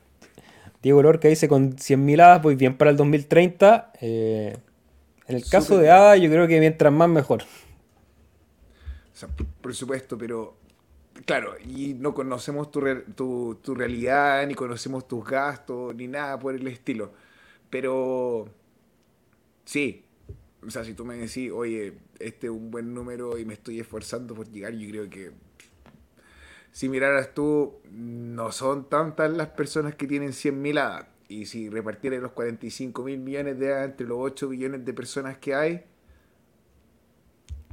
Diego Lorca dice, con 100.000 hadas voy bien para el 2030. Eh, en el caso de hadas, yo creo que mientras más mejor. O sea, por supuesto, pero claro, y no conocemos tu, tu, tu, realidad, ni conocemos tus gastos, ni nada por el estilo. Pero sí, o sea, si tú me decís, oye, este es un buen número y me estoy esforzando por llegar, yo creo que si miraras tú, no son tantas las personas que tienen 100.000 hadas. Y si repartieras los 45 mil millones de hadas entre los 8 billones de personas que hay,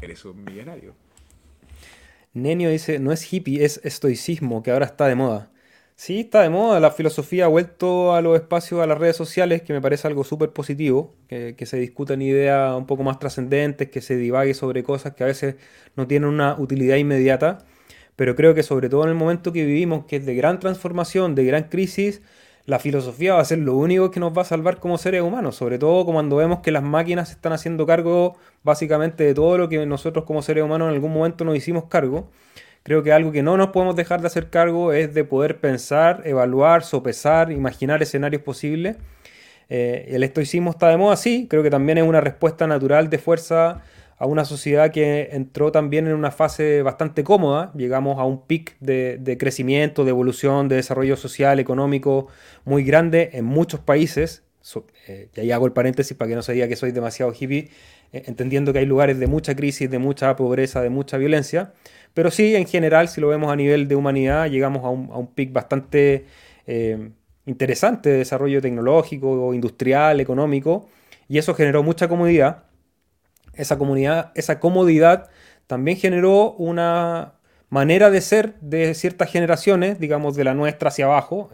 eres un millonario. Nenio dice, no es hippie, es estoicismo, que ahora está de moda. Sí, está de moda. La filosofía ha vuelto a los espacios, a las redes sociales, que me parece algo súper positivo, que, se discutan ideas un poco más trascendentes, que se divague sobre cosas que a veces no tienen una utilidad inmediata. Pero creo que sobre todo en el momento que vivimos, que es de gran transformación, de gran crisis, la filosofía va a ser lo único que nos va a salvar como seres humanos, sobre todo cuando vemos que las máquinas están haciendo cargo básicamente de todo lo que nosotros como seres humanos en algún momento nos hicimos cargo. Creo que algo que no nos podemos dejar de hacer cargo es de poder pensar, evaluar, sopesar, imaginar escenarios posibles. Eh, el estoicismo está de moda, sí, creo que también es una respuesta natural de fuerza a una sociedad que entró también en una fase bastante cómoda. Llegamos a un pic de, crecimiento, de evolución, de desarrollo social, económico muy grande en muchos países. Eh, y ahí hago el paréntesis para que no se diga que soy demasiado hippie, eh, entendiendo que hay lugares de mucha crisis, de mucha pobreza, de mucha violencia. Pero sí, en general, si lo vemos a nivel de humanidad, llegamos a un, a pic bastante eh, interesante de desarrollo tecnológico, industrial, económico, y eso generó mucha comodidad. Esa, comunidad, esa comodidad también generó una manera de ser de ciertas generaciones, digamos de la nuestra hacia abajo,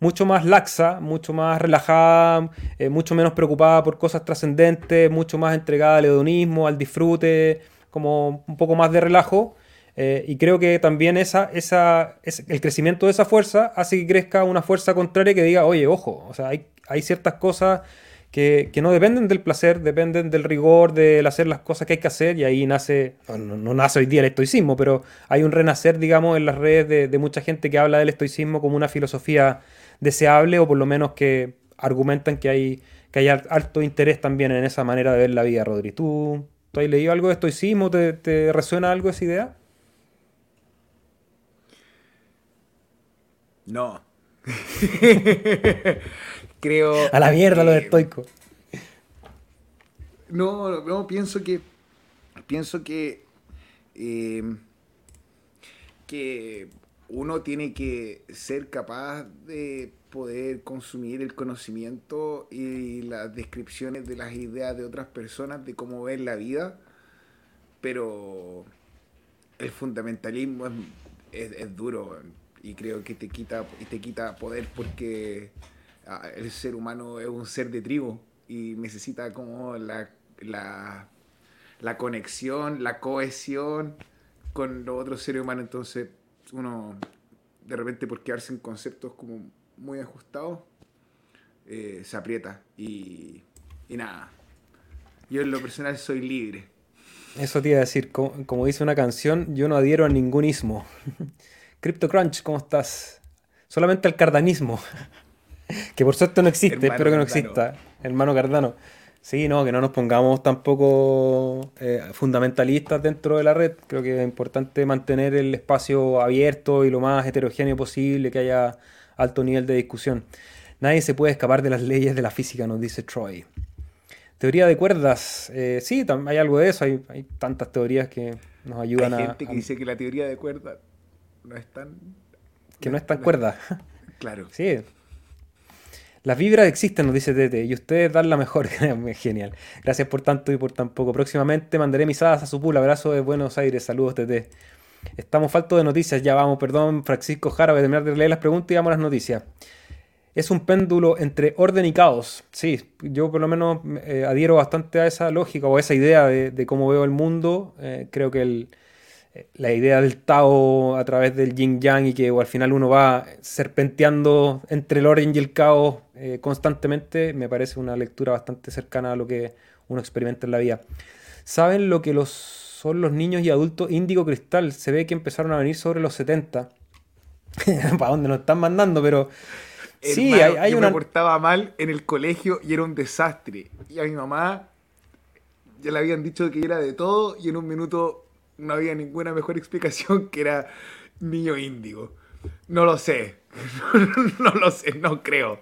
mucho más laxa, mucho más relajada, eh, mucho menos preocupada por cosas trascendentes, mucho más entregada al hedonismo, al disfrute, como un poco más de relajo. Eh, y creo que también esa, esa, el crecimiento de esa fuerza hace que crezca una fuerza contraria que diga, oye, ojo, o sea, hay, hay ciertas cosas que, que, no dependen del placer, dependen del rigor, del hacer las cosas que hay que hacer, y ahí nace, no, nace hoy día el estoicismo, pero hay un renacer, digamos, en las redes de, de, mucha gente que habla del estoicismo como una filosofía deseable, o por lo menos que argumentan que hay, que hay alto interés también en esa manera de ver la vida, Rodri. ¿Tú, ¿tú has leído algo de estoicismo? ¿Te, te resuena algo esa idea? No. [laughs] Creo. A la mierda lo de estoico. No, no, pienso que. Pienso que. Eh, que uno tiene que ser capaz de poder consumir el conocimiento y las descripciones de las ideas de otras personas de cómo ven la vida, pero el fundamentalismo es, es duro y creo que te quita, te quita poder porque ah, el ser humano es un ser de tribu y necesita como la, la, la conexión, la cohesión con los otros seres humanos. Entonces uno de repente por quedarse en conceptos como muy ajustados eh, se aprieta y, y nada. Yo en lo personal soy libre. Eso te iba a decir, como, dice una canción, yo no adhiero a ningún ismo. [laughs] CryptoCrunch, ¿cómo estás? Solamente al cardanismo. [laughs] que por suerte no existe, espero que no exista. Hermano Cardano. Sí, no, que no nos pongamos tampoco eh, fundamentalistas dentro de la red. Creo que es importante mantener el espacio abierto y lo más heterogéneo posible, que haya alto nivel de discusión. Nadie se puede escapar de las leyes de la física, nos dice Troy. Teoría de cuerdas. Eh, sí, hay algo de eso. Hay, tantas teorías que nos ayudan a. Hay gente que dice que la teoría de cuerdas no es tan. Que no es tan cuerda. [laughs] Claro. Sí, las vibras existen, nos dice Tete, y ustedes dan la mejor. [laughs] Genial. Gracias por tanto y por tan poco. Próximamente mandaré mis hadas a su pool. Abrazo de Buenos Aires. Saludos, Tete. Estamos faltos de noticias. Ya vamos, perdón, Francisco Jara. Voy a terminar de leer las preguntas y vamos a las noticias. Es un péndulo entre orden y caos. Sí, yo por lo menos eh, adhiero bastante a esa lógica o a esa idea de, cómo veo el mundo. Eh, creo que el, la idea del Tao a través del yin yang y que al final uno va serpenteando entre el orden y el caos eh, constantemente, me parece una lectura bastante cercana a lo que uno experimenta en la vida. ¿Saben lo que los, son los niños y adultos índigo cristal? Se ve que empezaron a venir sobre los 70. [laughs] ¿Para dónde nos están mandando? Pero... sí, hay, yo una... me portaba mal en el colegio y era un desastre. Y a mi mamá ya le habían dicho que era de todo y en un minuto no había ninguna mejor explicación que era niño índigo. No lo sé. [laughs] no lo sé, no creo.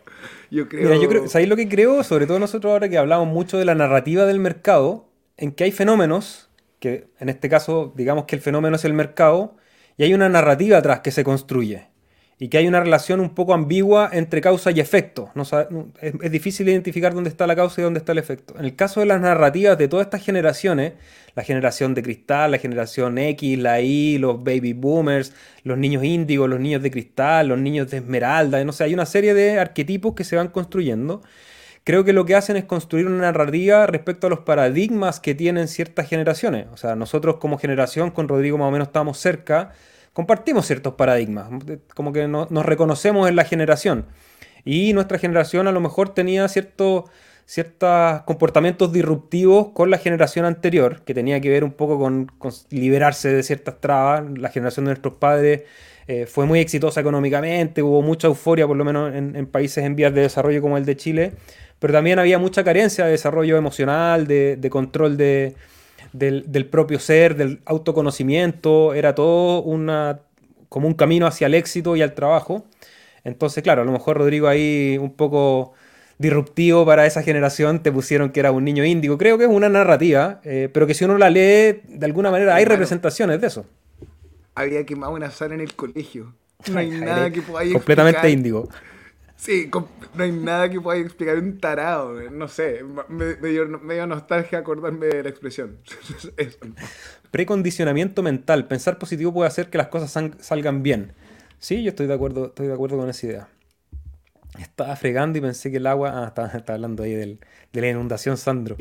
Yo creo. Mira, ¿sabéis lo que creo? Sobre todo nosotros ahora que hablamos mucho de la narrativa del mercado, en que hay fenómenos, que en este caso digamos que el fenómeno es el mercado, y hay una narrativa atrás que se construye y que hay una relación un poco ambigua entre causa y efecto. No, es, difícil identificar dónde está la causa y dónde está el efecto. En el caso de las narrativas de todas estas generaciones, la generación de cristal, la generación X, la Y, los baby boomers, los niños índigos, los niños de cristal, los niños de esmeralda, no sé, hay una serie de arquetipos que se van construyendo. Creo que lo que hacen es construir una narrativa respecto a los paradigmas que tienen ciertas generaciones. O sea, nosotros como generación con Rodrigo más o menos estamos cerca compartimos ciertos paradigmas, como que nos reconocemos en la generación. Y nuestra generación a lo mejor tenía ciertos comportamientos disruptivos con la generación anterior, que tenía que ver un poco con, liberarse de ciertas trabas. La generación de nuestros padres eh, fue muy exitosa económicamente, hubo mucha euforia, por lo menos en, países en vías de desarrollo como el de Chile, pero también había mucha carencia de desarrollo emocional, de control de, del, propio ser, del autoconocimiento, era todo una, como un camino hacia el éxito y al trabajo. Entonces, claro, a lo mejor Rodrigo ahí un poco disruptivo para esa generación, te pusieron que era un niño índigo. Creo que es una narrativa, eh, pero que si uno la lee, de alguna manera hay representaciones de eso. Había quemado una sala en el colegio. No hay nada que podáis Completamente índigo. Sí, no hay nada que pueda explicar un tarado, no sé, me, dio, nostalgia acordarme de la expresión. [laughs] Precondicionamiento mental, pensar positivo puede hacer que las cosas salgan bien. Sí, yo estoy de acuerdo, estoy de acuerdo con esa idea. Estaba fregando y pensé que el agua... Ah, estaba, hablando ahí de la inundación, Sandro.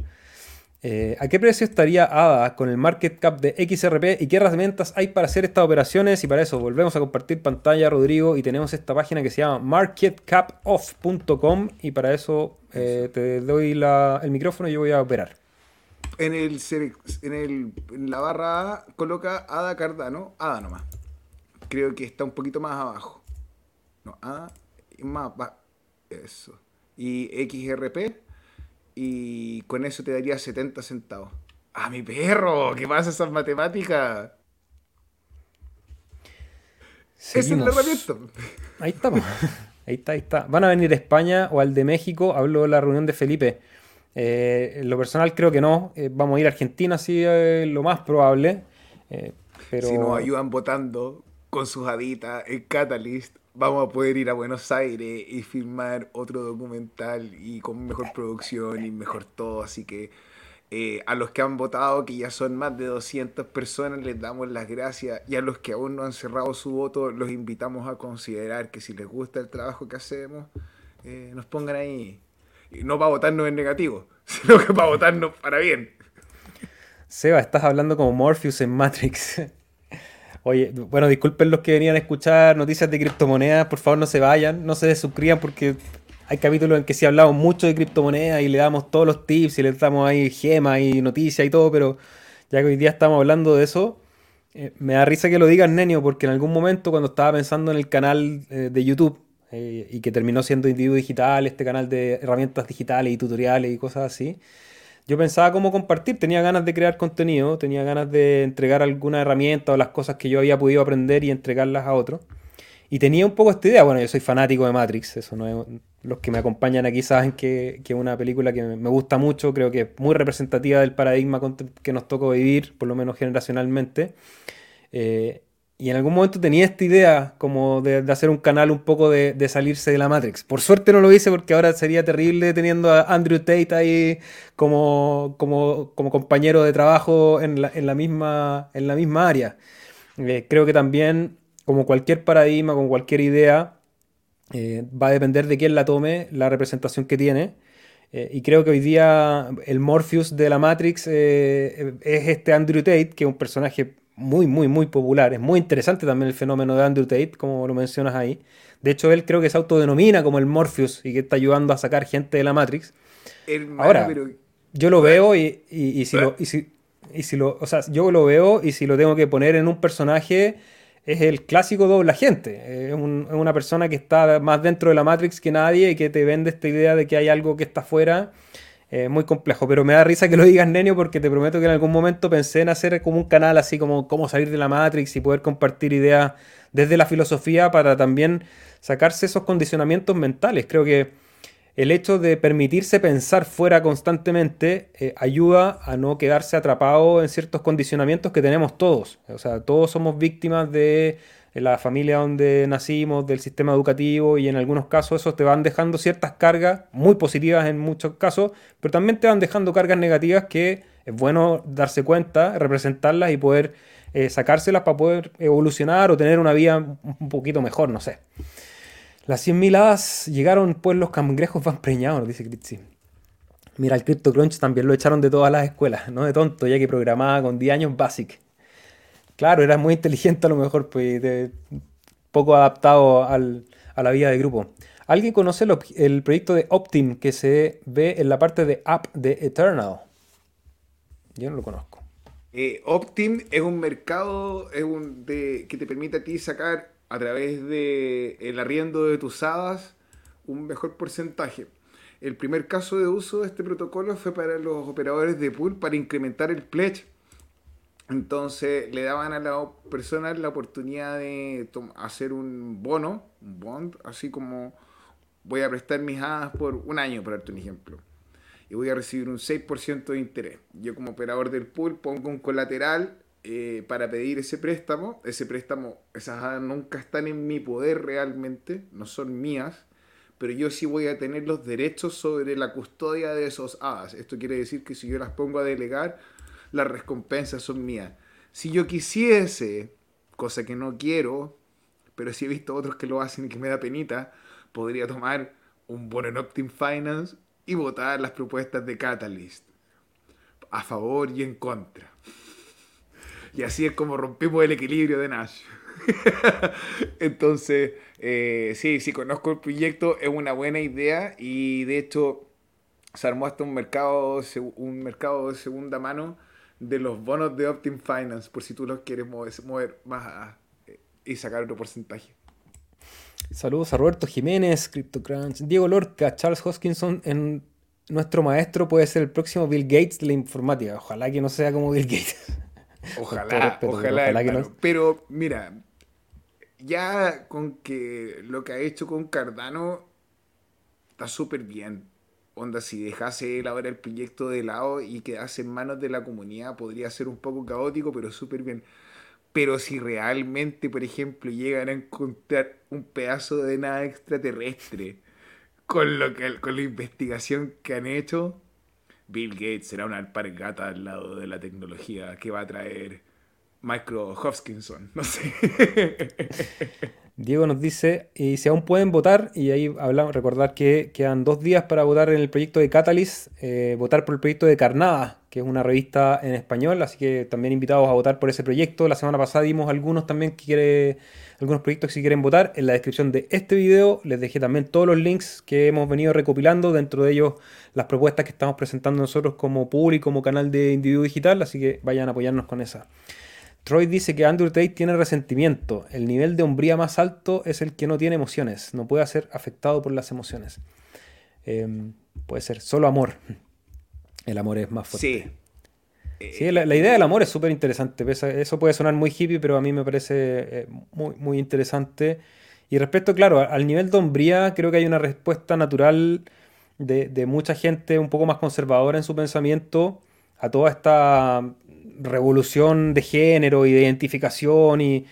Eh, ¿A qué precio estaría ADA con el market cap de XRP y qué herramientas hay para hacer estas operaciones? Y para eso volvemos a compartir pantalla, Rodrigo, y tenemos esta página que se llama marketcapoff.com y para eso eh, te doy el micrófono y yo voy a operar. En, el, en, el, en la barra A coloca ADA Cardano, ADA nomás. Creo que está un poquito más abajo. No, ADA más Eso. Y XRP y con eso te daría 70 centavos. ¡Ah, mi perro! ¿Qué pasa esas matemáticas? Es el herramienta. Ahí estamos. Ahí está, ahí está. Van a venir a España o al de México. Habló de la reunión de Felipe. Eh, en lo personal creo que no. Eh, vamos a ir a Argentina, sí, eh, lo más probable. pero... Si nos ayudan votando con sus haditas en Catalyst, vamos a poder ir a Buenos Aires y filmar otro documental y con mejor producción y mejor todo. Así que eh, a los que han votado, que ya son más de 200 personas, les damos las gracias. Y a los que aún no han cerrado su voto, los invitamos a considerar que si les gusta el trabajo que hacemos, eh, nos pongan ahí. Y no para votarnos en negativo, [laughs] sino que para votarnos para bien. Seba, estás hablando como Morpheus en Matrix. [laughs] Oye, bueno, disculpen los que venían a escuchar noticias de criptomonedas, por favor no se vayan, no se desuscriban porque hay capítulos en que sí hablamos mucho de criptomonedas y le damos todos los tips y le damos ahí gemas y noticias y todo, pero ya que hoy día estamos hablando de eso, eh, me da risa que lo digas, Nenio, porque en algún momento cuando estaba pensando en el canal eh, de YouTube eh, y que terminó siendo Individuo Digital, este canal de herramientas digitales y tutoriales y cosas así, yo pensaba cómo compartir, tenía ganas de crear contenido, tenía ganas de entregar alguna herramienta o las cosas que yo había podido aprender y entregarlas a otros. Y tenía un poco esta idea, bueno, yo soy fanático de Matrix, eso no es, los que me acompañan aquí saben que es una película que me gusta mucho, creo que es muy representativa del paradigma que nos tocó vivir, por lo menos generacionalmente. Eh, y en algún momento tenía esta idea como de, hacer un canal un poco de, salirse de la Matrix. Por suerte no lo hice porque ahora sería terrible teniendo a Andrew Tate ahí como, como, compañero de trabajo en la, misma, en la misma área. Eh, creo que también como cualquier paradigma, con cualquier idea, eh, va a depender de quién la tome, la representación que tiene. Eh, y creo que hoy día el Morpheus de la Matrix es este Andrew Tate, que es un personaje muy, muy, muy popular. Es muy interesante también el fenómeno de Andrew Tate, como lo mencionas ahí. De hecho, él creo que se autodenomina como el Morpheus y que está ayudando a sacar gente de la Matrix. Ahora, yo lo veo y, y, si lo, y, si, y si lo... O sea, yo lo veo y si lo tengo que poner en un personaje es el clásico doble agente. Es, una persona que está más dentro de la Matrix que nadie y que te vende esta idea de que hay algo que está fuera. muy complejo, pero me da risa que lo digas, Nenio, porque te prometo que en algún momento pensé en hacer como un canal así como cómo salir de la Matrix y poder compartir ideas desde la filosofía para también sacarse esos condicionamientos mentales. Creo que el hecho de permitirse pensar fuera constantemente eh, ayuda a no quedarse atrapado en ciertos condicionamientos que tenemos todos. O sea, todos somos víctimas de la familia donde nacimos, del sistema educativo y en algunos casos esos te van dejando ciertas cargas, muy positivas en muchos casos, pero también te van dejando cargas negativas que es bueno darse cuenta, representarlas y poder eh, sacárselas para poder evolucionar o tener una vida un poquito mejor, no sé. Las 100.000 hadas llegaron, pues los cangrejos van preñados, nos dice Critzy. Mira, el CryptoCrunch también lo echaron de todas las escuelas, no de tonto, ya que programaba con 10 años Basic. Claro, era muy inteligente a lo mejor, pues poco adaptado a la vida de grupo. ¿Alguien conoce el proyecto de Optim que se ve en la parte de app de Eternal? Yo no lo conozco. Eh, Optim es un mercado es un de, que te permite a ti sacar a través de el arriendo de tus hadas un mejor porcentaje. El primer caso de uso de este protocolo fue para los operadores de pool para incrementar el pledge. Entonces le daban a las personas la oportunidad de hacer un bono, un bond, así como voy a prestar mis hadas por un año, para darte un ejemplo. Y voy a recibir un 6% de interés. Yo como operador del pool pongo un colateral eh, para pedir ese préstamo. Ese préstamo, esas hadas nunca están en mi poder realmente, no son mías, pero yo sí voy a tener los derechos sobre la custodia de esos hadas. Esto quiere decir que si yo las pongo a delegar, las recompensas son mías. Si yo quisiese, cosa que no quiero, pero sí he visto otros que lo hacen y que me da penita, podría tomar un bono en Optim Finance y votar las propuestas de Catalyst a favor y en contra. Y así es como rompimos el equilibrio de Nash. [laughs] Entonces, eh, sí, sí, conozco el proyecto, es una buena idea y de hecho se armó hasta un mercado, un mercado de segunda mano de los bonos de Optim Finance, por si tú los quieres mover, más eh, y sacar otro porcentaje. Saludos a Roberto Jiménez, CryptoCrunch, Diego Lorca, Charles Hoskinson, en nuestro maestro puede ser el próximo Bill Gates de la informática. Ojalá que no sea como Bill Gates. [laughs] Ojalá, ojalá, pero mira, ya con que lo que ha hecho con Cardano está súper bien. Onda, si dejase él ahora el proyecto de lado y quedase en manos de la comunidad, podría ser un poco caótico, pero súper bien. Pero si realmente, por ejemplo, llegan a encontrar un pedazo de nada extraterrestre con, lo que, con la investigación que han hecho, Bill Gates será una alpargata al lado de la tecnología que va a traer Micro Hopkinson, no sé. [laughs] Diego nos dice, y si aún pueden votar, y ahí hablamos, recordar que quedan dos días para votar en el proyecto de Catalyst, eh, votar por el proyecto de Carnada, que es una revista en español, así que también invitados a votar por ese proyecto. La semana pasada dimos algunos también que quiere, algunos proyectos que si quieren votar. En la descripción de este video les dejé también todos los links que hemos venido recopilando, dentro de ellos las propuestas que estamos presentando nosotros como público, como canal de individuo digital, así que vayan a apoyarnos con esa. Troy dice que Andrew Tate tiene resentimiento. El nivel de hombría más alto es el que no tiene emociones. No puede ser afectado por las emociones. Em, puede ser solo amor. El amor es más fuerte. Sí. Sí, la, idea del amor es súper interesante. Eso puede sonar muy hippie, pero a mí me parece eh, muy, muy interesante. Y respecto, claro, al nivel de hombría, creo que hay una respuesta natural de, de, mucha gente un poco más conservadora en su pensamiento a toda esta revolución de género y de identificación. Y,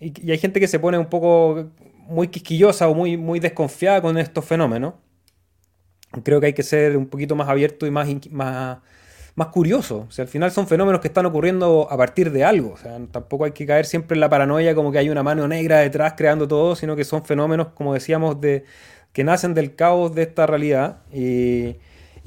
y, hay gente que se pone un poco muy quisquillosa o muy, muy desconfiada con estos fenómenos creo que hay que ser un poquito más abierto y más, más, más curioso. O sea, al final son fenómenos que están ocurriendo a partir de algo. O sea, tampoco hay que caer siempre en la paranoia como que hay una mano negra detrás creando todo, sino que son fenómenos, como decíamos, de, que nacen del caos de esta realidad. Y,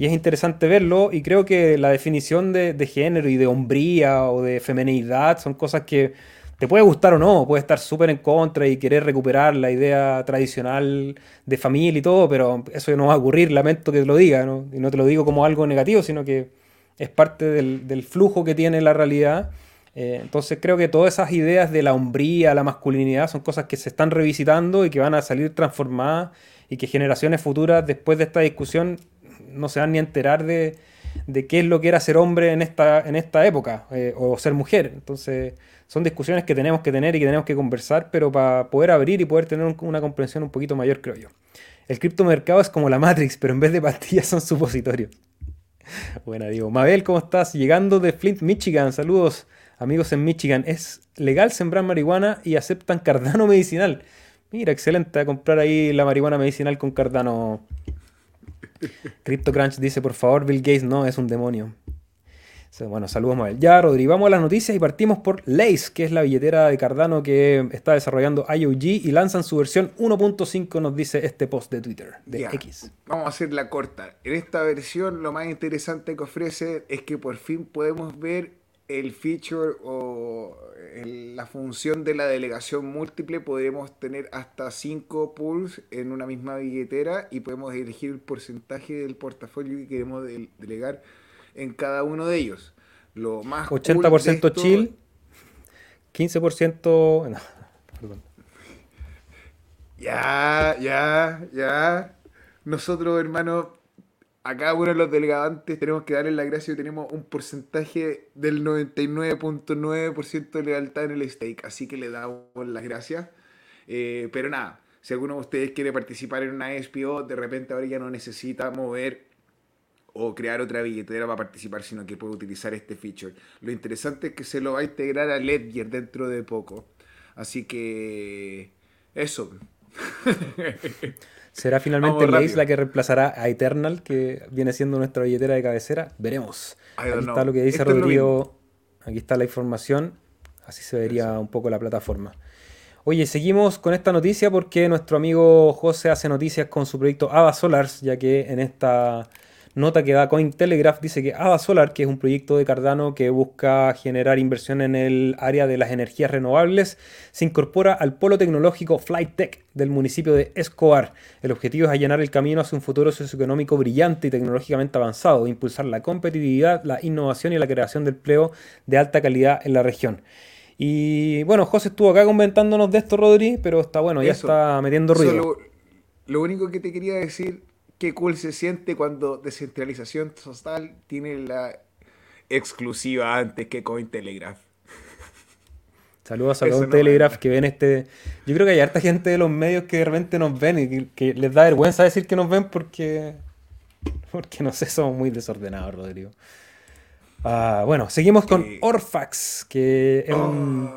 y es interesante verlo. Y creo que la definición de, género y de hombría o de femenidad son cosas que te puede gustar o no, puede estar súper en contra y querer recuperar la idea tradicional de familia y todo, pero eso no va a ocurrir, lamento que te lo diga, ¿no? y no te lo digo como algo negativo, sino que es parte del, flujo que tiene la realidad. Eh, entonces creo que todas esas ideas de la hombría, la masculinidad, son cosas que se están revisitando y que van a salir transformadas y que generaciones futuras después de esta discusión no se van ni a enterar de, qué es lo que era ser hombre en esta, en esta época eh, o ser mujer. Entonces son discusiones que tenemos que tener y que tenemos que conversar, pero para poder abrir y poder tener una comprensión un poquito mayor, creo yo. El criptomercado es como la Matrix, pero en vez de pastillas son supositorios. [laughs] Buena, digo. Mabel, ¿cómo estás? Llegando de Flint, Michigan. Saludos, amigos en Michigan. ¿Es legal sembrar marihuana y aceptan cardano [laughs] medicinal? Mira, excelente a comprar ahí la marihuana medicinal con cardano. CryptoCrunch dice, por favor, Bill Gates no, es un demonio. Bueno, saludos Mabel. Ya, Rodri, vamos a las noticias y partimos por Lace, que es la billetera de Cardano que está desarrollando IOG y lanzan su versión 1.5, nos dice este post de Twitter, de X. Vamos a hacer la corta. En esta versión lo más interesante que ofrece es que por fin podemos ver el feature o la función de la delegación múltiple. Podremos tener hasta 5 pools en una misma billetera y podemos elegir el porcentaje del portafolio que queremos delegar en cada uno de ellos. Lo más 80% chill, 15%... perdón. Ya, ya, ya. Nosotros, hermano, a cada uno de los delegantes tenemos que darle la gracia y tenemos un porcentaje del 99.9% de lealtad en el stake. Así que le damos las gracias. Eh, pero nada, si alguno de ustedes quiere participar en una SPO, de repente ahora ya no necesita mover o crear otra billetera para participar, sino que puede utilizar este feature. Lo interesante es que se lo va a integrar a Ledger dentro de poco. Así que eso. [laughs] ¿Será finalmente Lace la que reemplazará a Eternal, que viene siendo nuestra billetera de cabecera? Veremos. Aquí está lo que dice Rodrigo. Aquí está la información. Así se vería un poco la plataforma. Oye, seguimos con esta noticia porque nuestro amigo José hace noticias con su proyecto Ava Solars, ya que en esta Nota que da Cointelegraph dice que Ada Solar, que es un proyecto de Cardano que busca generar inversión en el área de las energías renovables, se incorpora al polo tecnológico FlightTech del municipio de Escobar. El objetivo es allanar el camino hacia un futuro socioeconómico brillante y tecnológicamente avanzado, impulsar la competitividad, la innovación y la creación de empleo de alta calidad en la región. Y bueno, José estuvo acá comentándonos de esto, Rodri, pero está bueno, ya está metiendo ruido. lo único que te quería decir qué cool se siente cuando descentralización total tiene la exclusiva antes que Cointelegraph. Saludos a Cointelegraph que ven este. Yo creo que hay harta gente de los medios que de repente nos ven y que, les da vergüenza decir que nos ven porque. Porque no sé, somos muy desordenados, Rodrigo. Ah, bueno, seguimos con Orfax, que oh.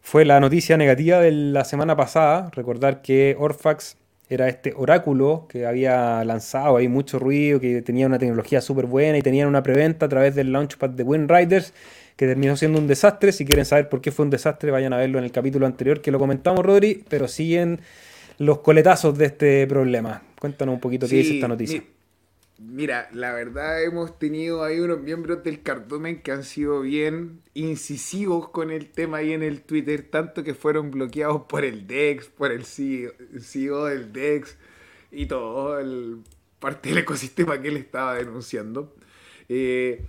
fue la noticia negativa de la semana pasada. Recordar que Orfax era este oráculo que había lanzado ahí mucho ruido, que tenía una tecnología súper buena y tenían una preventa a través del launchpad de Windriders que terminó siendo un desastre. Si quieren saber por qué fue un desastre, vayan a verlo en el capítulo anterior que lo comentamos, Rodri, pero siguen los coletazos de este problema. Cuéntanos un poquito qué dice esta noticia. Mira, la verdad hemos tenido ahí unos miembros del cardumen que han sido bien incisivos con el tema ahí en el Twitter, tanto que fueron bloqueados por el DEX, por el CEO, CEO del DEX y todo el parte del ecosistema que él estaba denunciando. Eh,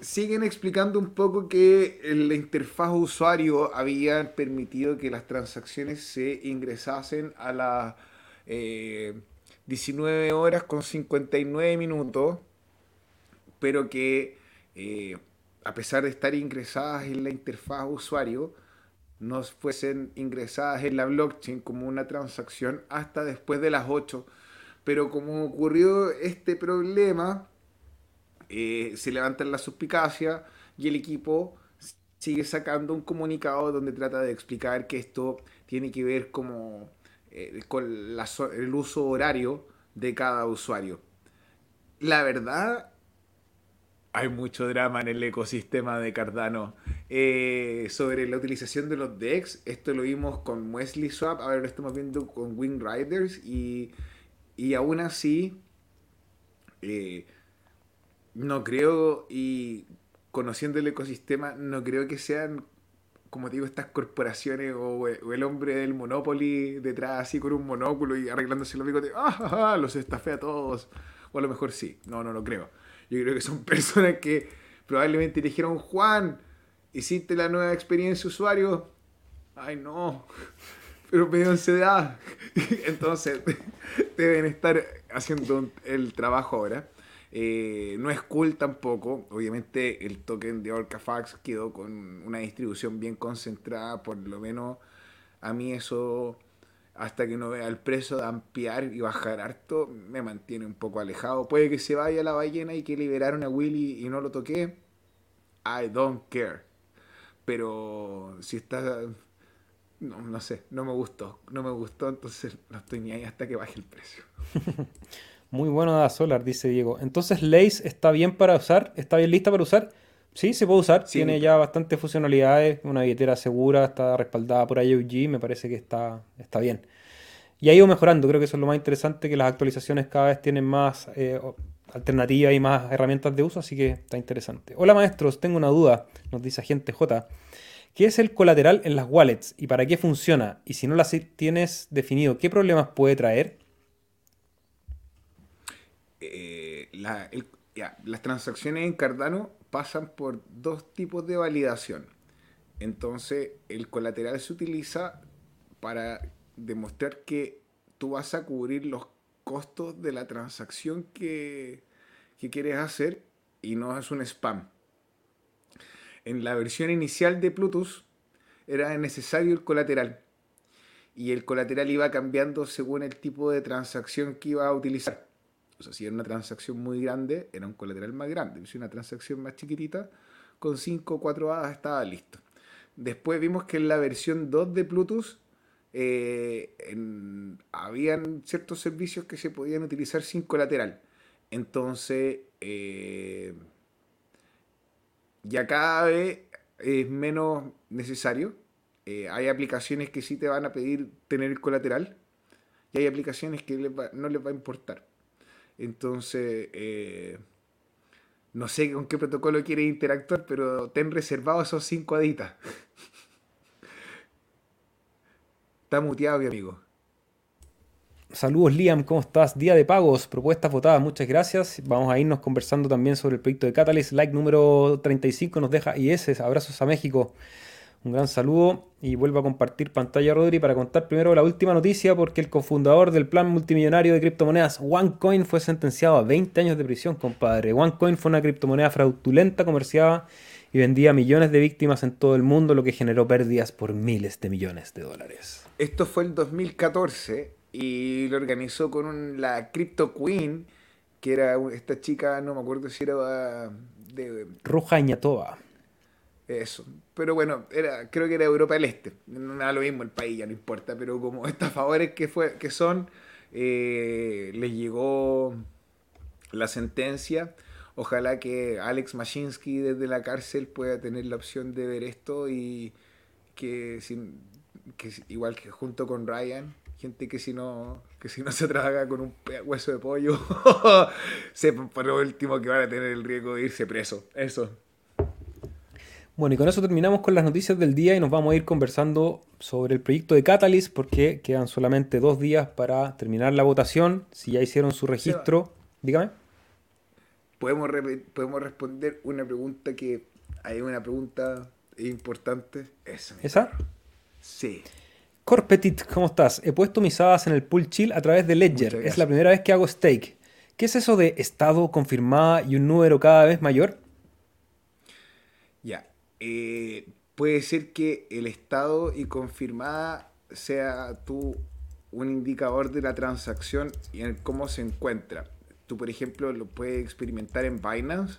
siguen explicando un poco que la interfaz usuario había permitido que las transacciones se ingresasen a las 19 horas con 59 minutos, pero que eh, a pesar de estar ingresadas en la interfaz usuario, no fuesen ingresadas en la blockchain como una transacción hasta después de las 8. Pero como ocurrió este problema, eh, se levantan las suspicacias y el equipo sigue sacando un comunicado donde trata de explicar que esto tiene que ver como eh, con el uso horario de cada usuario. La verdad, hay mucho drama en el ecosistema de Cardano. Eh, sobre la utilización de los DEX, esto lo vimos con Wesley Swap, ahora lo estamos viendo con Wing Riders y, y aún así no creo, y conociendo el ecosistema, no creo que sean, como digo, estas corporaciones o, el hombre del Monopoly detrás así con un monóculo y arreglándose los bigotes, ¡ah, los estafé a todos! O a lo mejor sí, no, no lo creo. Yo creo que son [laughs] personas que probablemente dijeron, Juan, hiciste la nueva experiencia usuario. Ay, no, [laughs] pero me dio ansiedad. [laughs] Entonces, deben estar haciendo el trabajo ahora. Eh, no es cool tampoco. Obviamente el token de Orcafax quedó con una distribución bien concentrada. Por lo menos a mí eso, hasta que no vea el precio de ampliar y bajar harto, me mantiene un poco alejado. Puede que se vaya la ballena y que liberaron a Willy y no lo toqué. I don't care. Pero si está... No, no sé, no me gustó. No me gustó, entonces no estoy ni ahí hasta que baje el precio. [laughs] Muy bueno da Solar, dice Diego. Entonces, Lace está bien para usar, está bien lista para usar. Sí, se puede usar. Tiene ya bastantes funcionalidades, una billetera segura, está respaldada por IOG, me parece que está, está bien. Y ha ido mejorando, creo que eso es lo más interesante, que las actualizaciones cada vez tienen más eh, alternativas y más herramientas de uso, así que está interesante. Hola maestros, tengo una duda, nos dice agente J. ¿Qué es el colateral en las wallets y para qué funciona? Y si no las tienes definido, ¿qué problemas puede traer? Las transacciones en Cardano pasan por dos tipos de validación. Entonces, el colateral se utiliza para demostrar que tú vas a cubrir los costos de la transacción que, que quieres hacer y no es un spam. En la versión inicial de Plutus era necesario el colateral y el colateral iba cambiando según el tipo de transacción que iba a utilizar. O sea, si era una transacción muy grande, era un colateral más grande. Si era una transacción más chiquitita, con 5 o 4 hadas estaba listo. Después vimos que en la versión 2 de Plutus eh, habían ciertos servicios que se podían utilizar sin colateral. Entonces, eh, ya cada vez es menos necesario. Eh, hay aplicaciones que sí te van a pedir tener el colateral y hay aplicaciones que no les va a importar. Entonces, eh, no sé con qué protocolo quieres interactuar, pero ten reservado esos cinco aditas. Está muteado, mi amigo. Saludos Liam, ¿cómo estás? Día de pagos, propuestas votadas, muchas gracias. Vamos a irnos conversando también sobre el proyecto de Catalyst. Like número 35 nos deja IS, abrazos a México. Un gran saludo y vuelvo a compartir pantalla Rodri para contar primero la última noticia porque el cofundador del plan multimillonario de criptomonedas OneCoin fue sentenciado a 20 años de prisión, compadre. OneCoin fue una criptomoneda fraudulenta comerciada y vendía a millones de víctimas en todo el mundo, lo que generó pérdidas por miles de millones de dólares. Esto fue el 2014 y lo organizó con la Crypto Queen, que era esta chica, no me acuerdo si era de... Ruja Iñatoa. Eso. Pero bueno, era, creo que era Europa del Este. No da lo mismo el país, ya no importa. Pero como [laughs] estafadores que, fue, que son, eh, les llegó la sentencia. Ojalá que Alex Mashinsky desde la cárcel pueda tener la opción de ver esto y que, sin, que igual que junto con Ryan, Gente que si no, que si no se traga con un hueso de pollo, [laughs] sepan por último que van a tener el riesgo de irse preso. Eso. Bueno, y con eso terminamos con las noticias del día y nos vamos a ir conversando sobre el proyecto de Catalyst porque quedan solamente dos días para terminar la votación. Si ya hicieron su registro, dígame. Podemos, podemos responder una pregunta que hay una pregunta importante. Esa. ¿Esa? Sí. Corpetit, ¿cómo estás? He puesto mis hadas en el pool chill a través de Ledger. Es la primera vez que hago stake. ¿Qué es eso de estado confirmada y un número cada vez mayor? Ya. Eh, puede ser que el estado y confirmada sea tú un indicador de la transacción y en cómo se encuentra. Tú, por ejemplo, lo puedes experimentar en Binance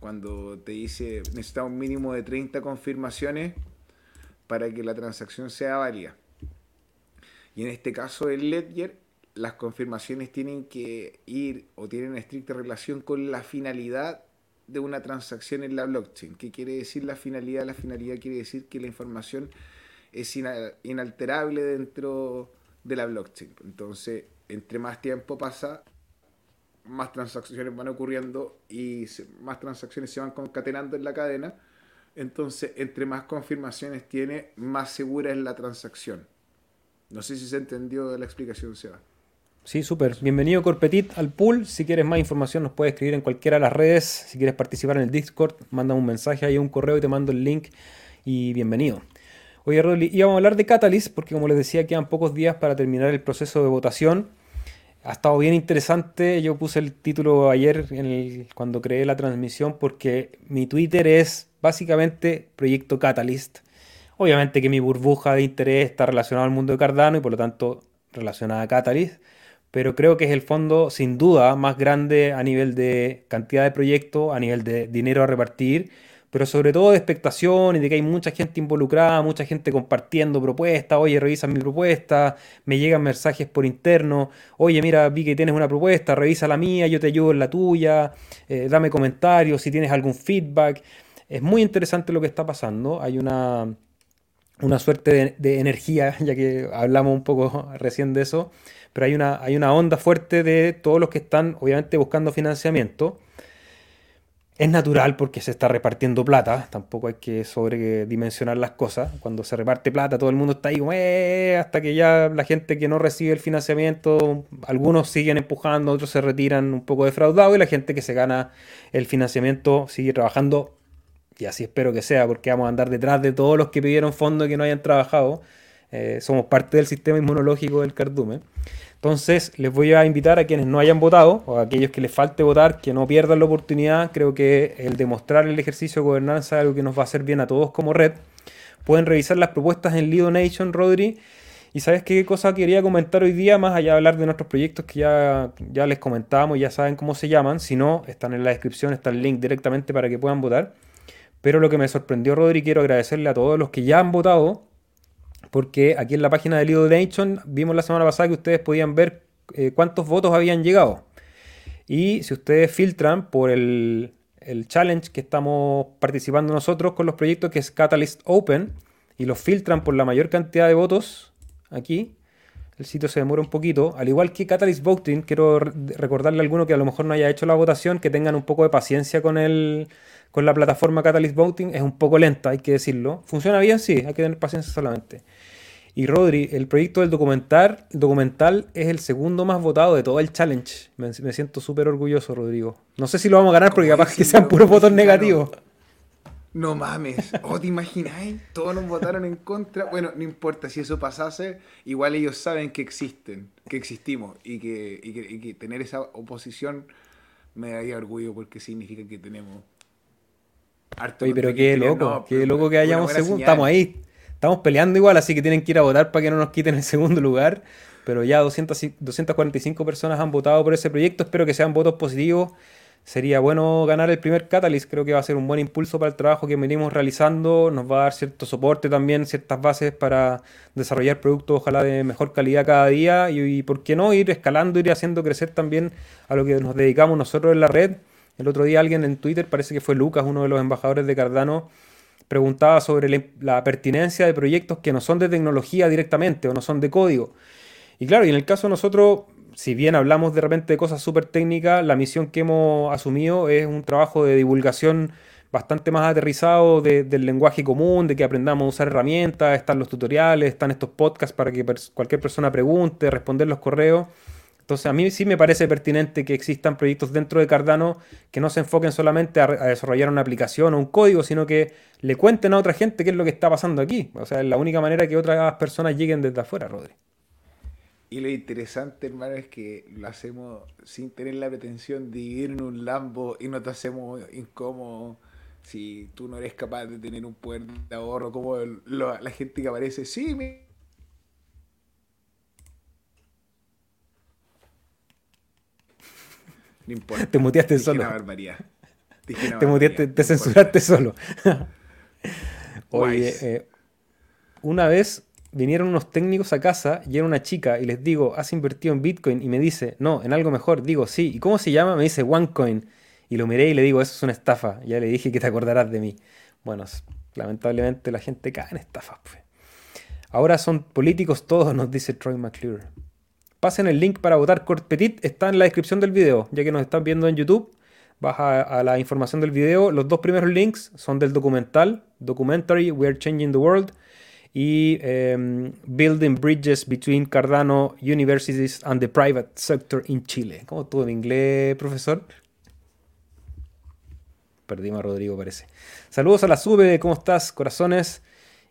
cuando te dice necesita un mínimo de 30 confirmaciones para que la transacción sea válida. Y en este caso el Ledger, las confirmaciones tienen que ir o tienen estricta relación con la finalidad de una transacción en la blockchain. ¿Qué quiere decir la finalidad? La finalidad quiere decir que la información es inalterable dentro de la blockchain. Entonces, entre más tiempo pasa, más transacciones van ocurriendo y más transacciones se van concatenando en la cadena. Entonces, entre más confirmaciones tiene, más segura es la transacción. No sé si se entendió la explicación, Seba. Sí, súper. Bienvenido Corpetit al pool. Si quieres más información nos puedes escribir en cualquiera de las redes. Si quieres participar en el Discord, manda un mensaje ahí, un correo y te mando el link. Y bienvenido. Oye, Rodley, íbamos a hablar de Catalyst porque como les decía quedan pocos días para terminar el proceso de votación. Ha estado bien interesante. Yo puse el título ayer cuando creé la transmisión porque mi Twitter es básicamente Proyecto Catalyst. Obviamente que mi burbuja de interés está relacionada al mundo de Cardano y por lo tanto relacionada a Catalyst, pero creo que es el fondo sin duda más grande a nivel de cantidad de proyectos, a nivel de dinero a repartir, pero sobre todo de expectación y de que hay mucha gente involucrada, mucha gente compartiendo propuestas, oye, revisa mi propuesta, me llegan mensajes por interno, oye, mira, vi que tienes una propuesta, revisa la mía, yo te ayudo en la tuya, eh, dame comentarios si tienes algún feedback. Es muy interesante lo que está pasando, hay una una suerte de, energía, [laughs] ya que hablamos un poco [laughs] recién de eso, pero hay una, hay una onda fuerte de todos los que están obviamente buscando financiamiento. Es natural porque se está repartiendo plata, tampoco hay que sobredimensionar las cosas. Cuando se reparte plata, todo el mundo está ahí eh", hasta que ya la gente que no recibe el financiamiento, algunos siguen empujando, otros se retiran un poco defraudados y la gente que se gana el financiamiento sigue trabajando y así espero que sea, porque vamos a andar detrás de todos los que pidieron fondos y que no hayan trabajado. Eh, somos parte del sistema inmunológico del cardumen. Entonces, les voy a invitar a quienes no hayan votado, o a aquellos que les falte votar, que no pierdan la oportunidad. Creo que el demostrar el ejercicio de gobernanza es algo que nos va a hacer bien a todos como red. Pueden revisar las propuestas en Lido Nation, Rodri. Y sabes qué cosa quería comentar hoy día, más allá de hablar de nuestros proyectos que ya, ya les comentábamos, ya saben cómo se llaman. Si no, están en la descripción, está el link directamente para que puedan votar. Pero lo que me sorprendió, Rodri, quiero agradecerle a todos los que ya han votado, porque aquí en la página de Lido Nation vimos la semana pasada que ustedes podían ver eh, cuántos votos habían llegado. Y si ustedes filtran por el, el challenge que estamos participando nosotros con los proyectos, que es Catalyst Open, y los filtran por la mayor cantidad de votos, aquí, el sitio se demora un poquito. Al igual que Catalyst Voting, quiero recordarle a alguno que a lo mejor no haya hecho la votación, que tengan un poco de paciencia con el, con la plataforma Catalyst Voting es un poco lenta, hay que decirlo. ¿Funciona bien? Sí, hay que tener paciencia solamente. Y Rodri, el proyecto del documental, documental es el segundo más votado de todo el challenge. Me, siento súper orgulloso, Rodrigo. No sé si lo vamos a ganar porque capaz que sean puros votos negativos. No mames, ¿o te imagináis? Todos nos votaron en contra. Bueno, no importa si eso pasase, igual ellos saben que existen, que existimos y que, y que tener esa oposición me daría orgullo porque significa que tenemos Oye, pero qué loco, qué loco que hayamos segundo. Estamos ahí, estamos peleando igual, así que tienen que ir a votar para que no nos quiten el segundo lugar. Pero ya 200, 245 personas han votado por ese proyecto. Espero que sean votos positivos. Sería bueno ganar el primer Catalyst. Creo que va a ser un buen impulso para el trabajo que venimos realizando. Nos va a dar cierto soporte también, ciertas bases para desarrollar productos, ojalá de mejor calidad cada día. Y, y por qué no ir escalando, ir haciendo crecer también a lo que nos dedicamos nosotros en la red el otro día alguien en Twitter, parece que fue Lucas, uno de los embajadores de Cardano, preguntaba sobre la pertinencia de proyectos que no son de tecnología directamente o no son de código. Y claro, y en el caso de nosotros, si bien hablamos de repente de cosas súper técnicas, la misión que hemos asumido es un trabajo de divulgación bastante más aterrizado del lenguaje común, de que aprendamos a usar herramientas, están los tutoriales, están estos podcasts para que cualquier persona pregunte, responder los correos. Entonces a mí sí me parece pertinente que existan proyectos dentro de Cardano que no se enfoquen solamente a, desarrollar una aplicación o un código, sino que le cuenten a otra gente qué es lo que está pasando aquí. O sea, es la única manera que otras personas lleguen desde afuera, Rodri. Y lo interesante, hermano, es que lo hacemos sin tener la pretensión de vivir en un Lambo y no te hacemos incómodo si tú no eres capaz de tener un poder de ahorro como la gente que aparece. Sí, me... No importa. Te muteaste solo. te muteaste, te censuraste solo. [laughs] Oye, eh, una vez vinieron unos técnicos a casa y era una chica y les digo, ¿has invertido en Bitcoin? Y me dice, no, en algo mejor. Digo, sí. ¿Y cómo se llama? Me dice OneCoin. Y lo miré y le digo, eso es una estafa. Ya le dije que te acordarás de mí. Bueno, lamentablemente la gente cae en estafas. Pues. Ahora son políticos todos, nos dice Troy McClure. Pasen el link para votar Petit, está en la descripción del video, ya que nos están viendo en YouTube. Vas a, la información del video. Los dos primeros links son del documental, Documentary We Are Changing the World y em, Building Bridges Between Cardano Universities and the Private Sector in Chile. ¿Cómo estuvo en inglés, profesor? Perdimos a Rodrigo, parece. Saludos a la sube, ¿cómo estás, corazones?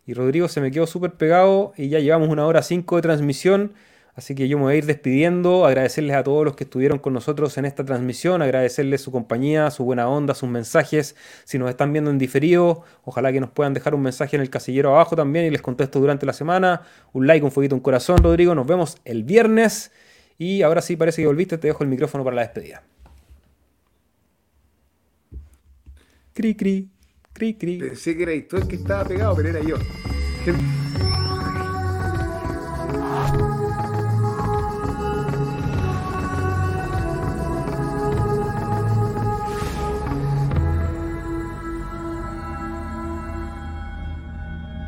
Y Rodrigo se me quedó súper pegado y ya llevamos una hora cinco de transmisión. Así que yo me voy a ir despidiendo, agradecerles a todos los que estuvieron con nosotros en esta transmisión, agradecerles su compañía, su buena onda, sus mensajes. Si nos están viendo en diferido, ojalá que nos puedan dejar un mensaje en el casillero abajo también y les contesto durante la semana. Un like, un fueguito, un corazón, Rodrigo. Nos vemos el viernes. Y ahora sí parece que volviste, te dejo el micrófono para la despedida. Cri, cri, cri, cri. Pensé que era tú el que estaba pegado, pero era yo.